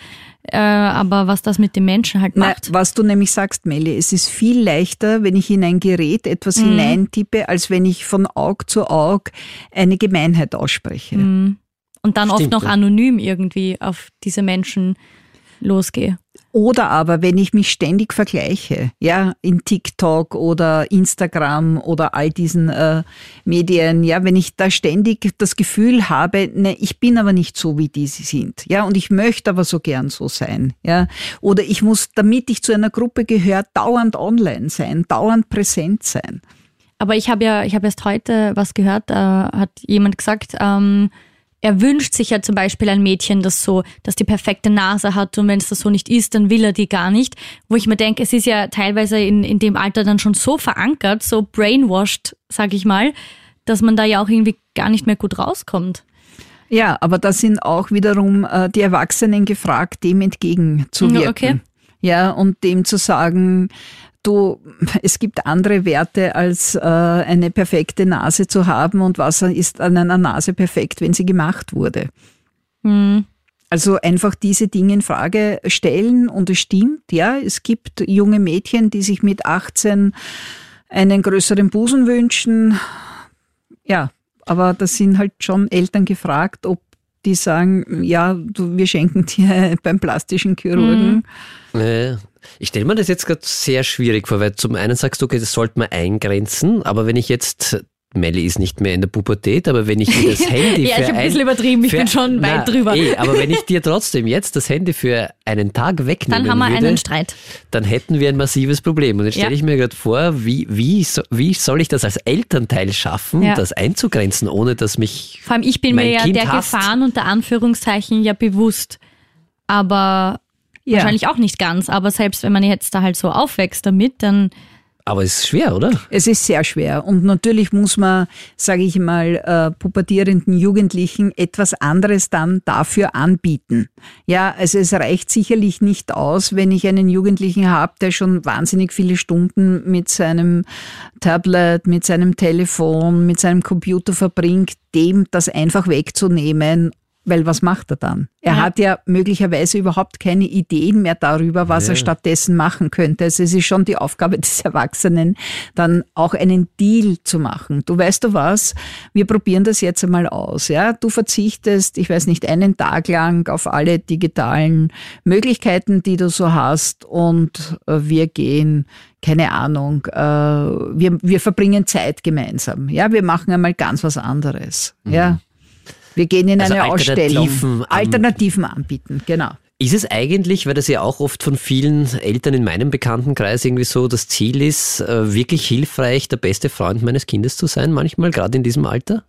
Äh, aber was das mit den Menschen halt macht. Na, was du nämlich sagst, Melli, es ist viel leichter, wenn ich in ein Gerät etwas mhm. hineintippe, als wenn ich von Aug zu Aug eine Gemeinheit ausspreche. Mhm. Und dann Stimmt, oft noch ja. anonym irgendwie auf diese Menschen losgehe. Oder aber, wenn ich mich ständig vergleiche, ja, in TikTok oder Instagram oder all diesen äh, Medien, ja, wenn ich da ständig das Gefühl habe, ne, ich bin aber nicht so, wie die sind, ja, und ich möchte aber so gern so sein, ja, oder ich muss, damit ich zu einer Gruppe gehöre, dauernd online sein, dauernd präsent sein. Aber ich habe ja, ich habe erst heute was gehört, da hat jemand gesagt, ähm, er wünscht sich ja zum Beispiel ein Mädchen, das so, das die perfekte Nase hat und wenn es das so nicht ist, dann will er die gar nicht. Wo ich mir denke, es ist ja teilweise in, in dem Alter dann schon so verankert, so brainwashed, sag ich mal, dass man da ja auch irgendwie gar nicht mehr gut rauskommt. Ja, aber da sind auch wiederum äh, die Erwachsenen gefragt, dem entgegenzuwirken. Okay. Ja, und dem zu sagen, du, es gibt andere Werte als äh, eine perfekte Nase zu haben und was ist an einer Nase perfekt, wenn sie gemacht wurde. Mhm. Also einfach diese Dinge in Frage stellen und es stimmt, ja, es gibt junge Mädchen, die sich mit 18 einen größeren Busen wünschen. Ja, aber da sind halt schon Eltern gefragt, ob die sagen, ja, du, wir schenken dir beim plastischen Chirurgen. Mhm. Ja, ich stelle mir das jetzt gerade sehr schwierig vor, weil zum einen sagst du, okay, das sollte man eingrenzen, aber wenn ich jetzt Melli ist nicht mehr in der Pubertät, aber wenn ich dir das Handy ja, für ich ein bisschen übertrieben, ich bin schon na, weit drüber. Eh, aber wenn ich dir trotzdem jetzt das Handy für einen Tag wegnehmen dann haben wir würde, einen Streit. Dann hätten wir ein massives Problem. Und jetzt stelle ja. ich mir gerade vor, wie, wie, wie soll ich das als Elternteil schaffen, ja. das einzugrenzen, ohne dass mich Vor allem ich bin mir ja kind der hasst. Gefahren unter Anführungszeichen ja bewusst. Aber ja. Wahrscheinlich auch nicht ganz, aber selbst wenn man jetzt da halt so aufwächst damit, dann aber es ist schwer, oder? Es ist sehr schwer. Und natürlich muss man, sage ich mal, äh, pubertierenden Jugendlichen etwas anderes dann dafür anbieten. Ja, also es reicht sicherlich nicht aus, wenn ich einen Jugendlichen habe, der schon wahnsinnig viele Stunden mit seinem Tablet, mit seinem Telefon, mit seinem Computer verbringt, dem das einfach wegzunehmen weil was macht er dann? Er ja. hat ja möglicherweise überhaupt keine Ideen mehr darüber, was ja. er stattdessen machen könnte. Also es ist schon die Aufgabe des Erwachsenen, dann auch einen Deal zu machen. Du weißt du was? Wir probieren das jetzt einmal aus. Ja, du verzichtest, ich weiß nicht, einen Tag lang auf alle digitalen Möglichkeiten, die du so hast, und äh, wir gehen keine Ahnung, äh, wir, wir verbringen Zeit gemeinsam. Ja, wir machen einmal ganz was anderes. Mhm. Ja. Wir gehen in also eine Alternativen Ausstellung. Alternativen anbieten, genau. Ist es eigentlich, weil das ja auch oft von vielen Eltern in meinem Bekanntenkreis irgendwie so das Ziel ist, äh, wirklich hilfreich der beste Freund meines Kindes zu sein, manchmal, gerade in diesem Alter?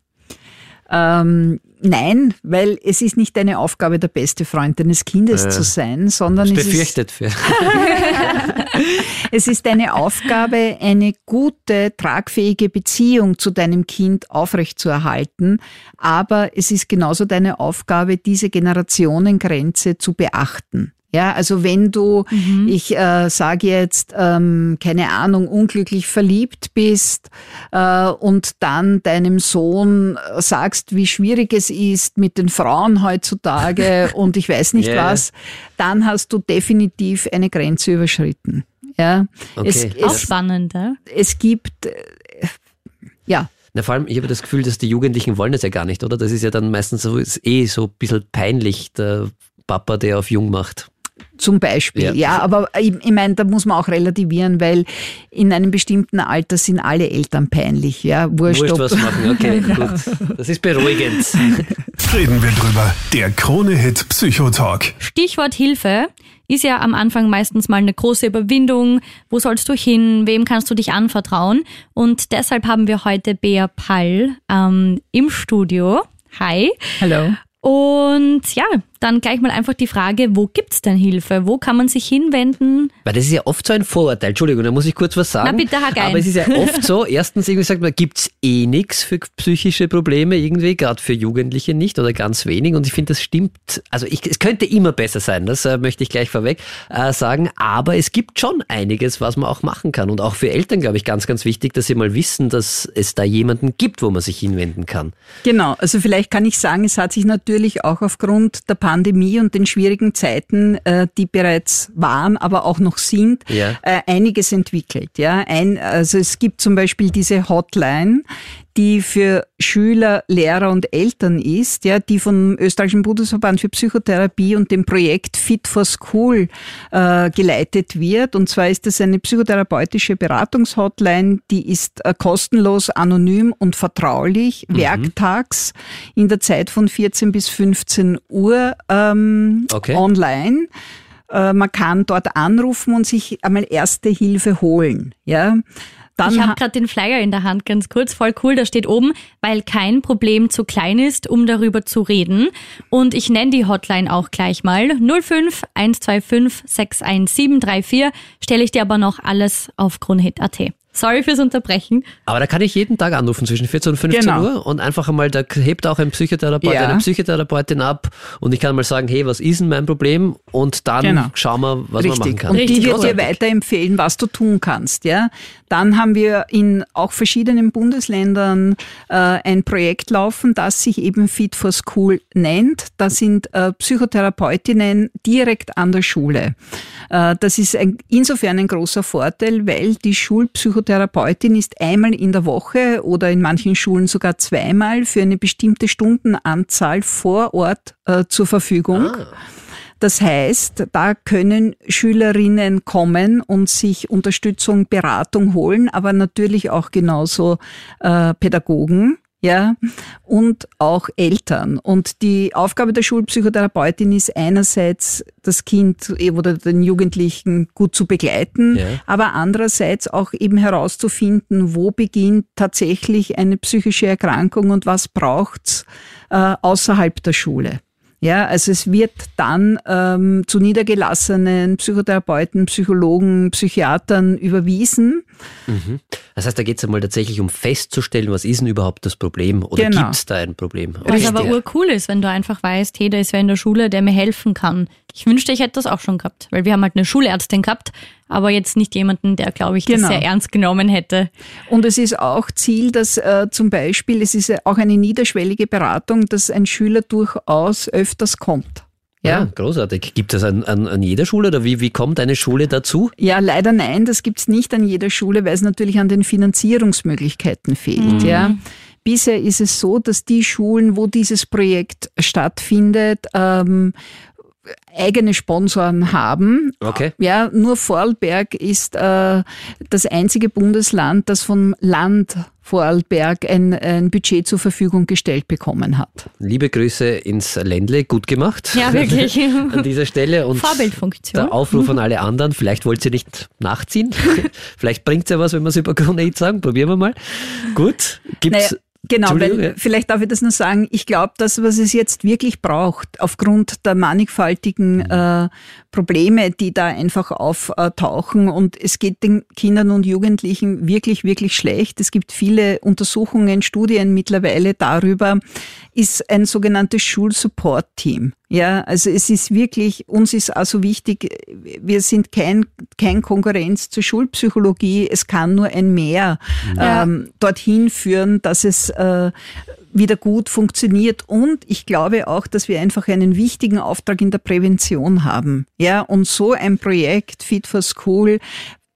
Ähm, nein, weil es ist nicht deine Aufgabe, der beste Freund deines Kindes äh, zu sein, sondern es befürchtet ist, für. es ist deine Aufgabe, eine gute, tragfähige Beziehung zu deinem Kind aufrechtzuerhalten. Aber es ist genauso deine Aufgabe, diese Generationengrenze zu beachten. Ja, also wenn du, mhm. ich äh, sage jetzt, ähm, keine Ahnung, unglücklich verliebt bist äh, und dann deinem Sohn äh, sagst, wie schwierig es ist mit den Frauen heutzutage und ich weiß nicht yeah. was, dann hast du definitiv eine Grenze überschritten. Ja, okay. es, es, auch spannend. Ja? Es gibt, äh, ja, na, vor allem, ich habe das Gefühl, dass die Jugendlichen wollen das ja gar nicht, oder? Das ist ja dann meistens so, ist eh so ein bisschen peinlich, der Papa, der auf jung macht. Zum Beispiel, ja, ja aber ich, ich meine, da muss man auch relativieren, weil in einem bestimmten Alter sind alle Eltern peinlich. Ja, wurscht, wurscht was machen, okay, gut. Das ist beruhigend. Reden wir drüber. Der Krone-Hit Psychotalk. Stichwort Hilfe ist ja am Anfang meistens mal eine große Überwindung. Wo sollst du hin? Wem kannst du dich anvertrauen? Und deshalb haben wir heute Bea Pall ähm, im Studio. Hi. Hallo. Und ja, dann gleich mal einfach die Frage, wo gibt's denn Hilfe? Wo kann man sich hinwenden? Weil das ist ja oft so ein Vorurteil. Entschuldigung, da muss ich kurz was sagen. Na bitte, hack ein. Aber es ist ja oft so, erstens irgendwie sagt man, gibt's eh nichts für psychische Probleme irgendwie, gerade für Jugendliche nicht oder ganz wenig. Und ich finde, das stimmt. Also ich, es könnte immer besser sein, das äh, möchte ich gleich vorweg äh, sagen. Aber es gibt schon einiges, was man auch machen kann. Und auch für Eltern, glaube ich, ganz, ganz wichtig, dass sie mal wissen, dass es da jemanden gibt, wo man sich hinwenden kann. Genau, also vielleicht kann ich sagen, es hat sich natürlich auch aufgrund der Pandemie und den schwierigen Zeiten, äh, die bereits waren, aber auch noch sind, ja. äh, einiges entwickelt. Ja, ein, also es gibt zum Beispiel diese Hotline, die für Schüler, Lehrer und Eltern ist, ja, die vom österreichischen Bundesverband für Psychotherapie und dem Projekt Fit for School äh, geleitet wird. Und zwar ist es eine psychotherapeutische Beratungshotline, die ist äh, kostenlos, anonym und vertraulich, mhm. werktags in der Zeit von 14 bis 15 Uhr ähm, okay. online. Äh, man kann dort anrufen und sich einmal erste Hilfe holen. Ja. Dann ich habe gerade den Flyer in der Hand, ganz kurz, voll cool. Da steht oben, weil kein Problem zu klein ist, um darüber zu reden. Und ich nenne die Hotline auch gleich mal. 05 125 61734 stelle ich dir aber noch alles auf kronhit.at. Sorry fürs Unterbrechen. Aber da kann ich jeden Tag anrufen zwischen 14 und 15 genau. Uhr und einfach einmal, da hebt auch ein Psychotherapeut, ja. eine Psychotherapeutin ab und ich kann mal sagen, hey, was ist denn mein Problem? Und dann genau. schauen wir, was Richtig. man machen kann. Und die wird dir weiterempfehlen, was du tun kannst. Ja? Dann haben wir in auch verschiedenen Bundesländern äh, ein Projekt laufen, das sich eben Fit for School nennt. Da sind äh, Psychotherapeutinnen direkt an der Schule. Äh, das ist ein, insofern ein großer Vorteil, weil die Schulpsychotherapeutin ist einmal in der Woche oder in manchen Schulen sogar zweimal für eine bestimmte Stundenanzahl vor Ort äh, zur Verfügung. Ah. Das heißt, da können Schülerinnen kommen und sich Unterstützung, Beratung holen, aber natürlich auch genauso äh, Pädagogen ja, und auch Eltern. Und die Aufgabe der Schulpsychotherapeutin ist einerseits, das Kind oder den Jugendlichen gut zu begleiten, ja. aber andererseits auch eben herauszufinden, wo beginnt tatsächlich eine psychische Erkrankung und was braucht's äh, außerhalb der Schule. Ja, also es wird dann ähm, zu niedergelassenen Psychotherapeuten, Psychologen, Psychiatern überwiesen. Mhm. Das heißt, da geht es einmal tatsächlich um festzustellen, was ist denn überhaupt das Problem oder genau. gibt es da ein Problem? Was Richtig. aber urcool ist, wenn du einfach weißt, hey, da ist wer in der Schule, der mir helfen kann. Ich wünschte, ich hätte das auch schon gehabt, weil wir haben halt eine Schulärztin gehabt, aber jetzt nicht jemanden, der, glaube ich, genau. das sehr ernst genommen hätte. Und es ist auch Ziel, dass äh, zum Beispiel, es ist auch eine niederschwellige Beratung, dass ein Schüler durchaus öfters kommt. Ja. ja, großartig. Gibt es an, an, an jeder Schule oder wie, wie kommt eine Schule dazu? Ja, leider nein, das gibt es nicht an jeder Schule, weil es natürlich an den Finanzierungsmöglichkeiten fehlt. Mhm. Ja. Bisher ist es so, dass die Schulen, wo dieses Projekt stattfindet, ähm, eigene Sponsoren haben. Okay. Ja, nur Vorarlberg ist äh, das einzige Bundesland, das vom Land Vorarlberg ein, ein Budget zur Verfügung gestellt bekommen hat. Liebe Grüße ins Ländle, gut gemacht. Ja, wirklich. an dieser Stelle. Und Vorbildfunktion. Der Aufruf an alle anderen, vielleicht wollt ihr nicht nachziehen. vielleicht bringt es ja was, wenn wir es über Corona sagen. Probieren wir mal. Gut. Gibt's naja. Genau, weil vielleicht darf ich das nur sagen, ich glaube, das, was es jetzt wirklich braucht, aufgrund der mannigfaltigen mhm. äh, Probleme, die da einfach auftauchen und es geht den Kindern und Jugendlichen wirklich, wirklich schlecht. Es gibt viele Untersuchungen, Studien mittlerweile darüber, ist ein sogenanntes Schulsupport-Team. Ja, also es ist wirklich, uns ist also wichtig, wir sind kein, kein Konkurrenz zur Schulpsychologie. Es kann nur ein Mehr ja. ähm, dorthin führen, dass es äh, wieder gut funktioniert. Und ich glaube auch, dass wir einfach einen wichtigen Auftrag in der Prävention haben. Ja, und so ein Projekt Fit for School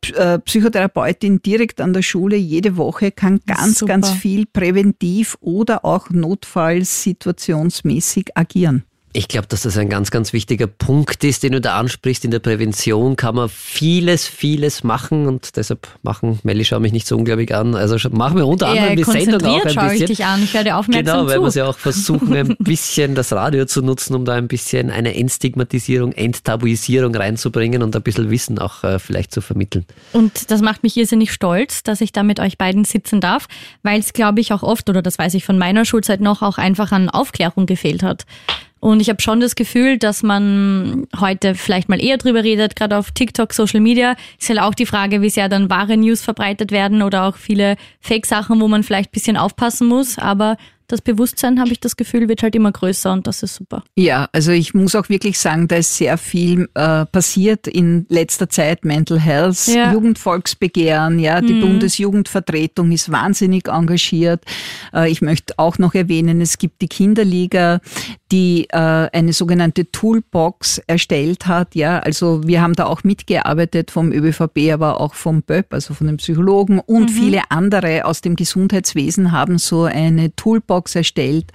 Psychotherapeutin direkt an der Schule jede Woche kann ganz, Super. ganz viel präventiv oder auch notfallsituationsmäßig agieren. Ich glaube, dass das ein ganz, ganz wichtiger Punkt ist, den du da ansprichst. In der Prävention kann man vieles, vieles machen und deshalb machen, Melli, schau mich nicht so unglaublich an. Also machen wir unter anderem die Sendung auch ein bisschen. Ich dich an, ich werde aufmerksam Genau, weil wir ja auch versuchen, ein bisschen das Radio zu nutzen, um da ein bisschen eine Entstigmatisierung, Enttabuisierung reinzubringen und ein bisschen Wissen auch äh, vielleicht zu vermitteln. Und das macht mich irrsinnig stolz, dass ich da mit euch beiden sitzen darf, weil es, glaube ich, auch oft, oder das weiß ich von meiner Schulzeit noch, auch einfach an Aufklärung gefehlt hat. Und ich habe schon das Gefühl, dass man heute vielleicht mal eher drüber redet, gerade auf TikTok, Social Media. Ist halt auch die Frage, wie sehr dann wahre News verbreitet werden oder auch viele Fake-Sachen, wo man vielleicht bisschen aufpassen muss. Aber das Bewusstsein, habe ich das Gefühl, wird halt immer größer und das ist super. Ja, also ich muss auch wirklich sagen, da ist sehr viel äh, passiert in letzter Zeit. Mental Health, ja. Jugendvolksbegehren, ja, die mhm. Bundesjugendvertretung ist wahnsinnig engagiert. Äh, ich möchte auch noch erwähnen, es gibt die Kinderliga, die äh, eine sogenannte Toolbox erstellt hat. Ja, also wir haben da auch mitgearbeitet vom ÖBVB, aber auch vom BÖP, also von den Psychologen und mhm. viele andere aus dem Gesundheitswesen haben so eine Toolbox erstellt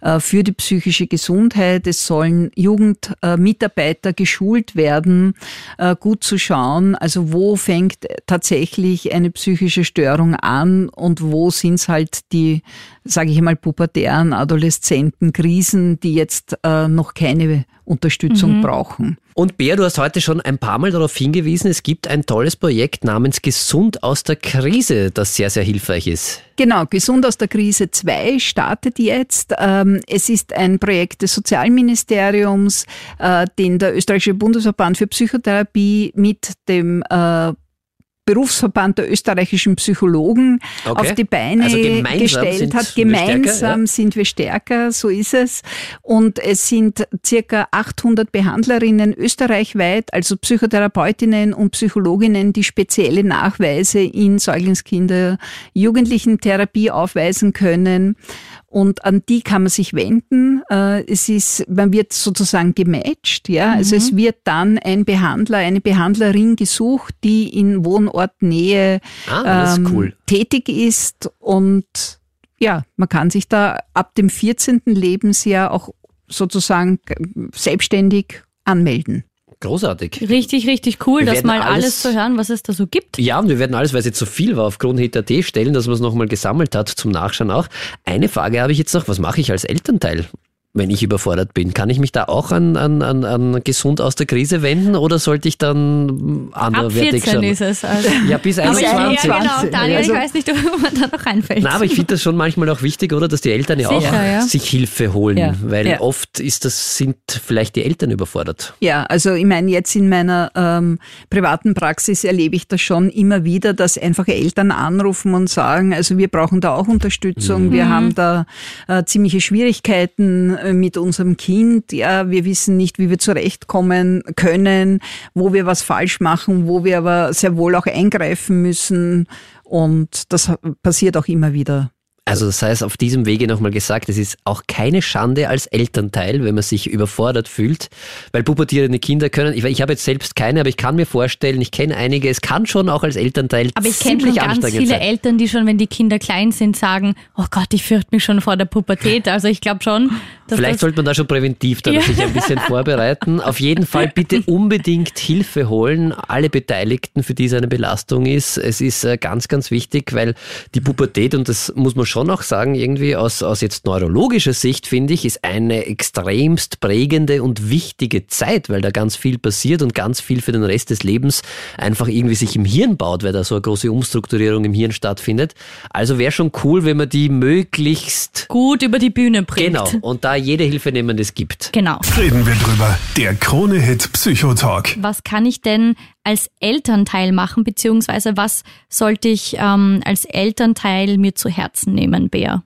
äh, für die psychische Gesundheit. Es sollen Jugendmitarbeiter geschult werden, äh, gut zu schauen, also wo fängt tatsächlich eine psychische Störung an und wo sind es halt die, sage ich mal, pubertären Adoleszenten, Krisen, die jetzt äh, noch keine Unterstützung mhm. brauchen. Und Bea, du hast heute schon ein paar Mal darauf hingewiesen, es gibt ein tolles Projekt namens Gesund aus der Krise, das sehr, sehr hilfreich ist. Genau, Gesund aus der Krise 2 startet jetzt. Ähm, es ist ein Projekt des Sozialministeriums, äh, den der österreichische Bundesverband für Psychotherapie mit dem äh, Berufsverband der österreichischen Psychologen okay. auf die Beine also gestellt hat. Gemeinsam wir stärker, ja. sind wir stärker, so ist es. Und es sind circa 800 Behandlerinnen österreichweit, also Psychotherapeutinnen und Psychologinnen, die spezielle Nachweise in Säuglingskinder, Jugendlichen Therapie aufweisen können und an die kann man sich wenden. Äh, es ist, man wird sozusagen gematcht, ja. Also mhm. es wird dann ein Behandler, eine Behandlerin gesucht, die in Wohnortnähe ah, ähm, cool. tätig ist und ja, man kann sich da ab dem 14. Lebensjahr auch sozusagen selbstständig anmelden. Großartig. Richtig, richtig cool, wir das mal alles, alles, zu hören, was es da so gibt. Ja, und wir werden alles, weil es jetzt so viel war, auf Kronhit.at stellen, dass man es nochmal gesammelt hat zum Nachschauen auch. Eine Frage habe ich jetzt noch, was mache ich als Elternteil? Wenn ich überfordert bin. Kann ich mich da auch an, an, an, an gesund aus der Krise wenden oder sollte ich dann anderwertig Ab 14 ist es. Also. Ja, bis 21. Ja, genau. Daniel, also, ich weiß nicht, ob man da noch einfällt. Na, aber ich finde das schon manchmal auch wichtig, oder, dass die Eltern ja Sicher, auch ja. sich Hilfe holen, ja. weil ja. oft ist das, sind vielleicht die Eltern überfordert. Ja, also ich meine, jetzt in meiner ähm, privaten Praxis erlebe ich das schon immer wieder, dass einfach Eltern anrufen und sagen, also wir brauchen da auch Unterstützung, mhm. wir haben da äh, ziemliche Schwierigkeiten äh, mit unserem Kind. Ja, wir wissen nicht, wie wir zurechtkommen können, wo wir was falsch machen, wo wir aber sehr wohl auch eingreifen müssen. Und das passiert auch immer wieder. Also das heißt, auf diesem Wege nochmal gesagt, es ist auch keine Schande als Elternteil, wenn man sich überfordert fühlt, weil pubertierende Kinder können, ich, ich habe jetzt selbst keine, aber ich kann mir vorstellen, ich kenne einige, es kann schon auch als Elternteil Aber ich kenne schon ganz viele sein. Eltern, die schon, wenn die Kinder klein sind, sagen, oh Gott, ich fürchte mich schon vor der Pubertät. Also ich glaube schon, Vielleicht sollte man da schon präventiv dann ja. sich ein bisschen vorbereiten. Auf jeden Fall bitte unbedingt Hilfe holen, alle Beteiligten, für die es eine Belastung ist. Es ist äh, ganz, ganz wichtig, weil die Pubertät, und das muss man schon auch sagen, irgendwie aus, aus jetzt neurologischer Sicht, finde ich, ist eine extremst prägende und wichtige Zeit, weil da ganz viel passiert und ganz viel für den Rest des Lebens einfach irgendwie sich im Hirn baut, weil da so eine große Umstrukturierung im Hirn stattfindet. Also wäre schon cool, wenn man die möglichst gut über die Bühne bringt. Genau. Und da jede Hilfe nehmen, die es gibt. Genau. Reden wir drüber. Der Krone-Hit Psychotalk. Was kann ich denn als Elternteil machen, beziehungsweise was sollte ich ähm, als Elternteil mir zu Herzen nehmen, Bea?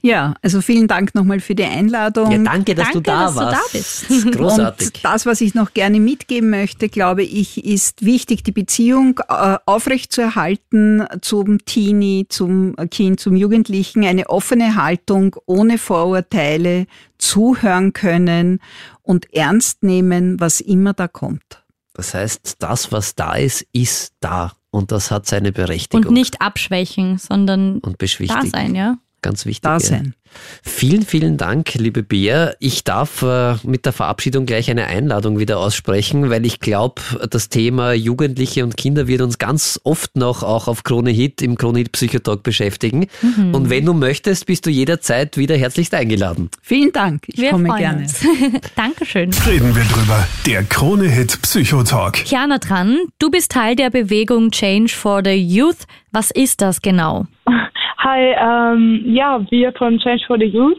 Ja, also vielen Dank nochmal für die Einladung. Ja, danke, dass danke, du da dass warst. Du da bist. Großartig. Und das, was ich noch gerne mitgeben möchte, glaube ich, ist wichtig, die Beziehung äh, aufrechtzuerhalten zum Teenie, zum Kind, zum Jugendlichen, eine offene Haltung ohne Vorurteile, zuhören können und ernst nehmen, was immer da kommt. Das heißt, das, was da ist, ist da. Und das hat seine Berechtigung. Und nicht abschwächen, sondern und da sein, ja. Ganz wichtig. Da sein. Vielen, vielen Dank, liebe Bea. Ich darf äh, mit der Verabschiedung gleich eine Einladung wieder aussprechen, weil ich glaube, das Thema Jugendliche und Kinder wird uns ganz oft noch auch auf Krone Hit im Krone Hit Psychotalk beschäftigen. Mhm. Und wenn du möchtest, bist du jederzeit wieder herzlichst eingeladen. Vielen Dank. Ich wir komme gerne. Dankeschön. Reden wir drüber. Der Krone Hit Psychotalk. Chiana dran. Du bist Teil der Bewegung Change for the Youth. Was ist das genau? Hi, ähm, ja, wir von Change for the Youth,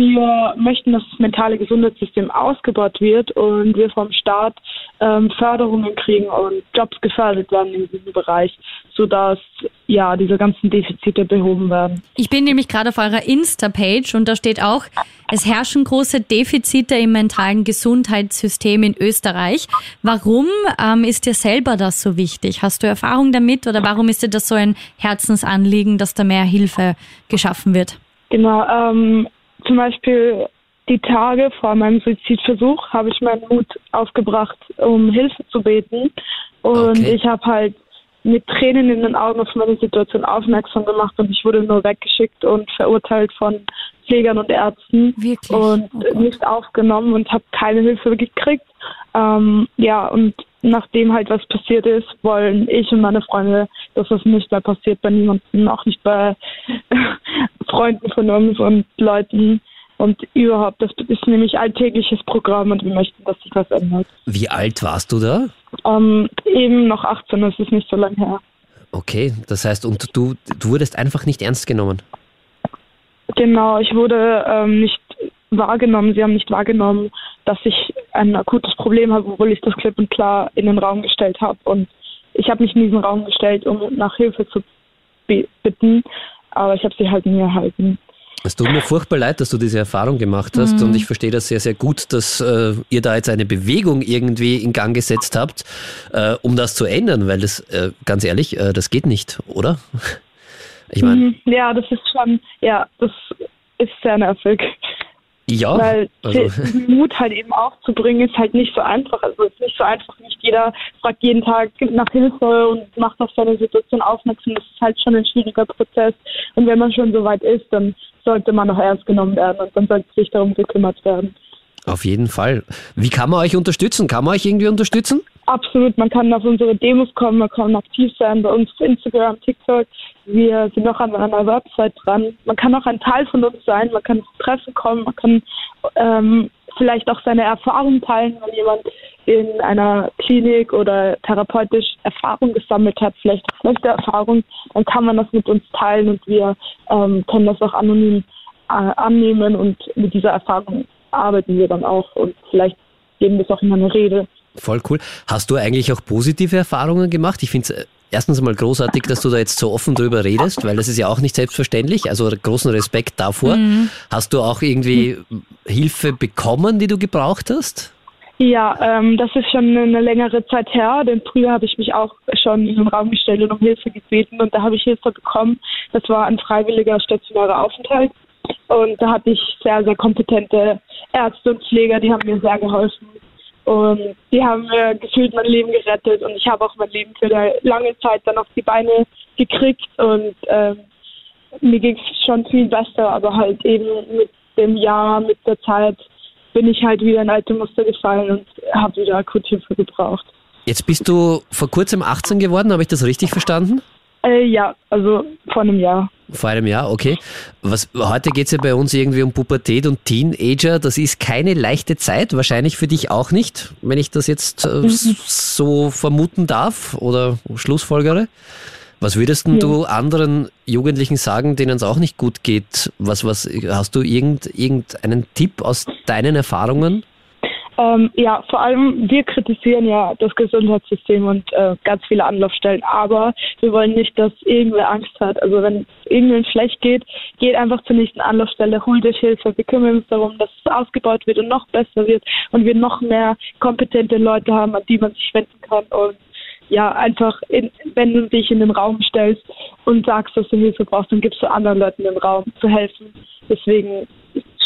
wir möchten, dass das mentale Gesundheitssystem ausgebaut wird und wir vom Staat ähm, Förderungen kriegen und Jobs gefördert werden in diesem Bereich, sodass ja diese ganzen Defizite behoben werden. Ich bin nämlich gerade auf eurer Insta-Page und da steht auch, es herrschen große Defizite im mentalen Gesundheitssystem in Österreich. Warum ähm, ist dir selber das so wichtig? Hast du Erfahrung damit oder warum ist dir das so ein Herzensanliegen, dass da mehr Hilfe geschaffen wird? Genau, ähm, zum Beispiel die Tage vor meinem Suizidversuch habe ich meinen Mut aufgebracht, um Hilfe zu beten. Und okay. ich habe halt mit Tränen in den Augen auf meine Situation aufmerksam gemacht und ich wurde nur weggeschickt und verurteilt von Pflegern und Ärzten Wirklich? und oh nicht aufgenommen und habe keine Hilfe gekriegt. Ähm, ja, und nachdem halt was passiert ist, wollen ich und meine Freunde, dass das nicht mehr passiert bei niemandem, auch nicht bei Freunden von uns und Leuten. Und überhaupt, das ist nämlich alltägliches Programm und wir möchten, dass sich was ändert. Wie alt warst du da? Ähm, eben noch 18, das ist nicht so lange her. Okay, das heißt, und du, du wurdest einfach nicht ernst genommen? Genau, ich wurde ähm, nicht wahrgenommen, sie haben nicht wahrgenommen, dass ich ein akutes Problem habe, obwohl ich das klipp und klar in den Raum gestellt habe. Und ich habe mich in diesen Raum gestellt, um nach Hilfe zu bitten, aber ich habe sie halt nie erhalten. Es tut mir furchtbar leid, dass du diese Erfahrung gemacht hast mhm. und ich verstehe das sehr, sehr gut, dass äh, ihr da jetzt eine Bewegung irgendwie in Gang gesetzt habt, äh, um das zu ändern, weil das, äh, ganz ehrlich, äh, das geht nicht, oder? Ich meine. Mhm. Ja, das ist schon, ja, das ist sehr nervig. Ja. Weil also. Mut halt eben aufzubringen ist halt nicht so einfach. Also es ist nicht so einfach. Nicht jeder fragt jeden Tag nach Hilfe und macht auf seine Situation aufmerksam. Das ist halt schon ein schwieriger Prozess. Und wenn man schon so weit ist, dann sollte man auch ernst genommen werden und dann sollte sich darum gekümmert werden. Auf jeden Fall. Wie kann man euch unterstützen? Kann man euch irgendwie unterstützen? Absolut, man kann auf unsere Demos kommen, man kann aktiv sein bei uns auf Instagram, TikTok. Wir sind noch an einer Website dran. Man kann auch ein Teil von uns sein, man kann zu Treffen kommen, man kann ähm, vielleicht auch seine Erfahrungen teilen, wenn jemand in einer Klinik oder therapeutisch Erfahrung gesammelt hat, vielleicht auch schlechte Erfahrung, dann kann man das mit uns teilen und wir ähm, können das auch anonym äh, annehmen und mit dieser Erfahrung arbeiten wir dann auch und vielleicht geben wir es auch in eine Rede. Voll cool. Hast du eigentlich auch positive Erfahrungen gemacht? Ich finde es äh, erstens einmal großartig, dass du da jetzt so offen drüber redest, weil das ist ja auch nicht selbstverständlich. Also großen Respekt davor. Mhm. Hast du auch irgendwie Hilfe bekommen, die du gebraucht hast? Ja, ähm, das ist schon eine längere Zeit her, denn früher habe ich mich auch schon in den Raum gestellt und um Hilfe gebeten und da habe ich Hilfe bekommen. Das war ein freiwilliger stationärer Aufenthalt und da hatte ich sehr, sehr kompetente Ärzte und Pfleger, die haben mir sehr geholfen. Und die haben mir gefühlt mein Leben gerettet und ich habe auch mein Leben für eine lange Zeit dann auf die Beine gekriegt und ähm, mir ging es schon viel besser, aber halt eben mit dem Jahr, mit der Zeit bin ich halt wieder in alte Muster gefallen und habe wieder Akuthilfe gebraucht. Jetzt bist du vor kurzem 18 geworden, habe ich das richtig verstanden? Äh, ja, also vor einem Jahr. Vor einem Jahr, okay. Was, heute geht es ja bei uns irgendwie um Pubertät und Teenager. Das ist keine leichte Zeit, wahrscheinlich für dich auch nicht, wenn ich das jetzt äh, mhm. so vermuten darf oder schlussfolgere. Was würdest ja. du anderen Jugendlichen sagen, denen es auch nicht gut geht? Was, was, hast du irgend, irgendeinen Tipp aus deinen Erfahrungen? Ähm, ja, vor allem wir kritisieren ja das Gesundheitssystem und äh, ganz viele Anlaufstellen, aber wir wollen nicht, dass irgendwer Angst hat. Also wenn irgendwem schlecht geht, geht einfach zur nächsten Anlaufstelle, holt euch Hilfe. Wir kümmern uns darum, dass es ausgebaut wird und noch besser wird und wir noch mehr kompetente Leute haben, an die man sich wenden kann und ja, einfach, in, wenn du dich in den Raum stellst und sagst, dass du Hilfe brauchst, dann gibst du anderen Leuten den Raum zu helfen. Deswegen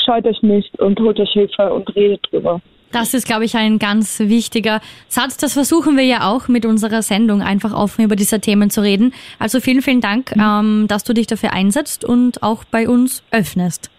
scheut euch nicht und holt euch Hilfe und redet drüber. Das ist, glaube ich, ein ganz wichtiger Satz. Das versuchen wir ja auch mit unserer Sendung, einfach offen über diese Themen zu reden. Also vielen, vielen Dank, mhm. ähm, dass du dich dafür einsetzt und auch bei uns öffnest.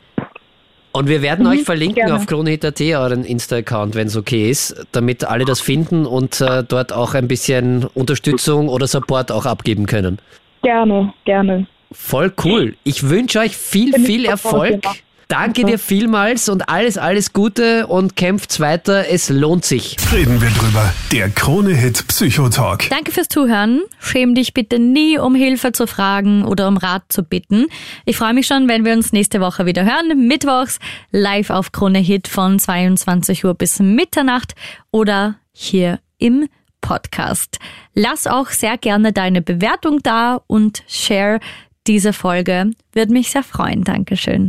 Und wir werden mhm, euch verlinken gerne. auf kronehit.at, euren Insta-Account, wenn es okay ist, damit alle das finden und äh, dort auch ein bisschen Unterstützung oder Support auch abgeben können. Gerne, gerne. Voll cool. Ich wünsche euch viel, viel Erfolg Danke dir vielmals und alles, alles Gute und kämpft weiter. Es lohnt sich. Reden wir drüber. Der Krone-Hit Psychotalk. Danke fürs Zuhören. Schäm dich bitte nie, um Hilfe zu fragen oder um Rat zu bitten. Ich freue mich schon, wenn wir uns nächste Woche wieder hören. Mittwochs live auf Krone Hit von 22 Uhr bis Mitternacht oder hier im Podcast. Lass auch sehr gerne deine Bewertung da und share diese Folge. Würde mich sehr freuen. Dankeschön.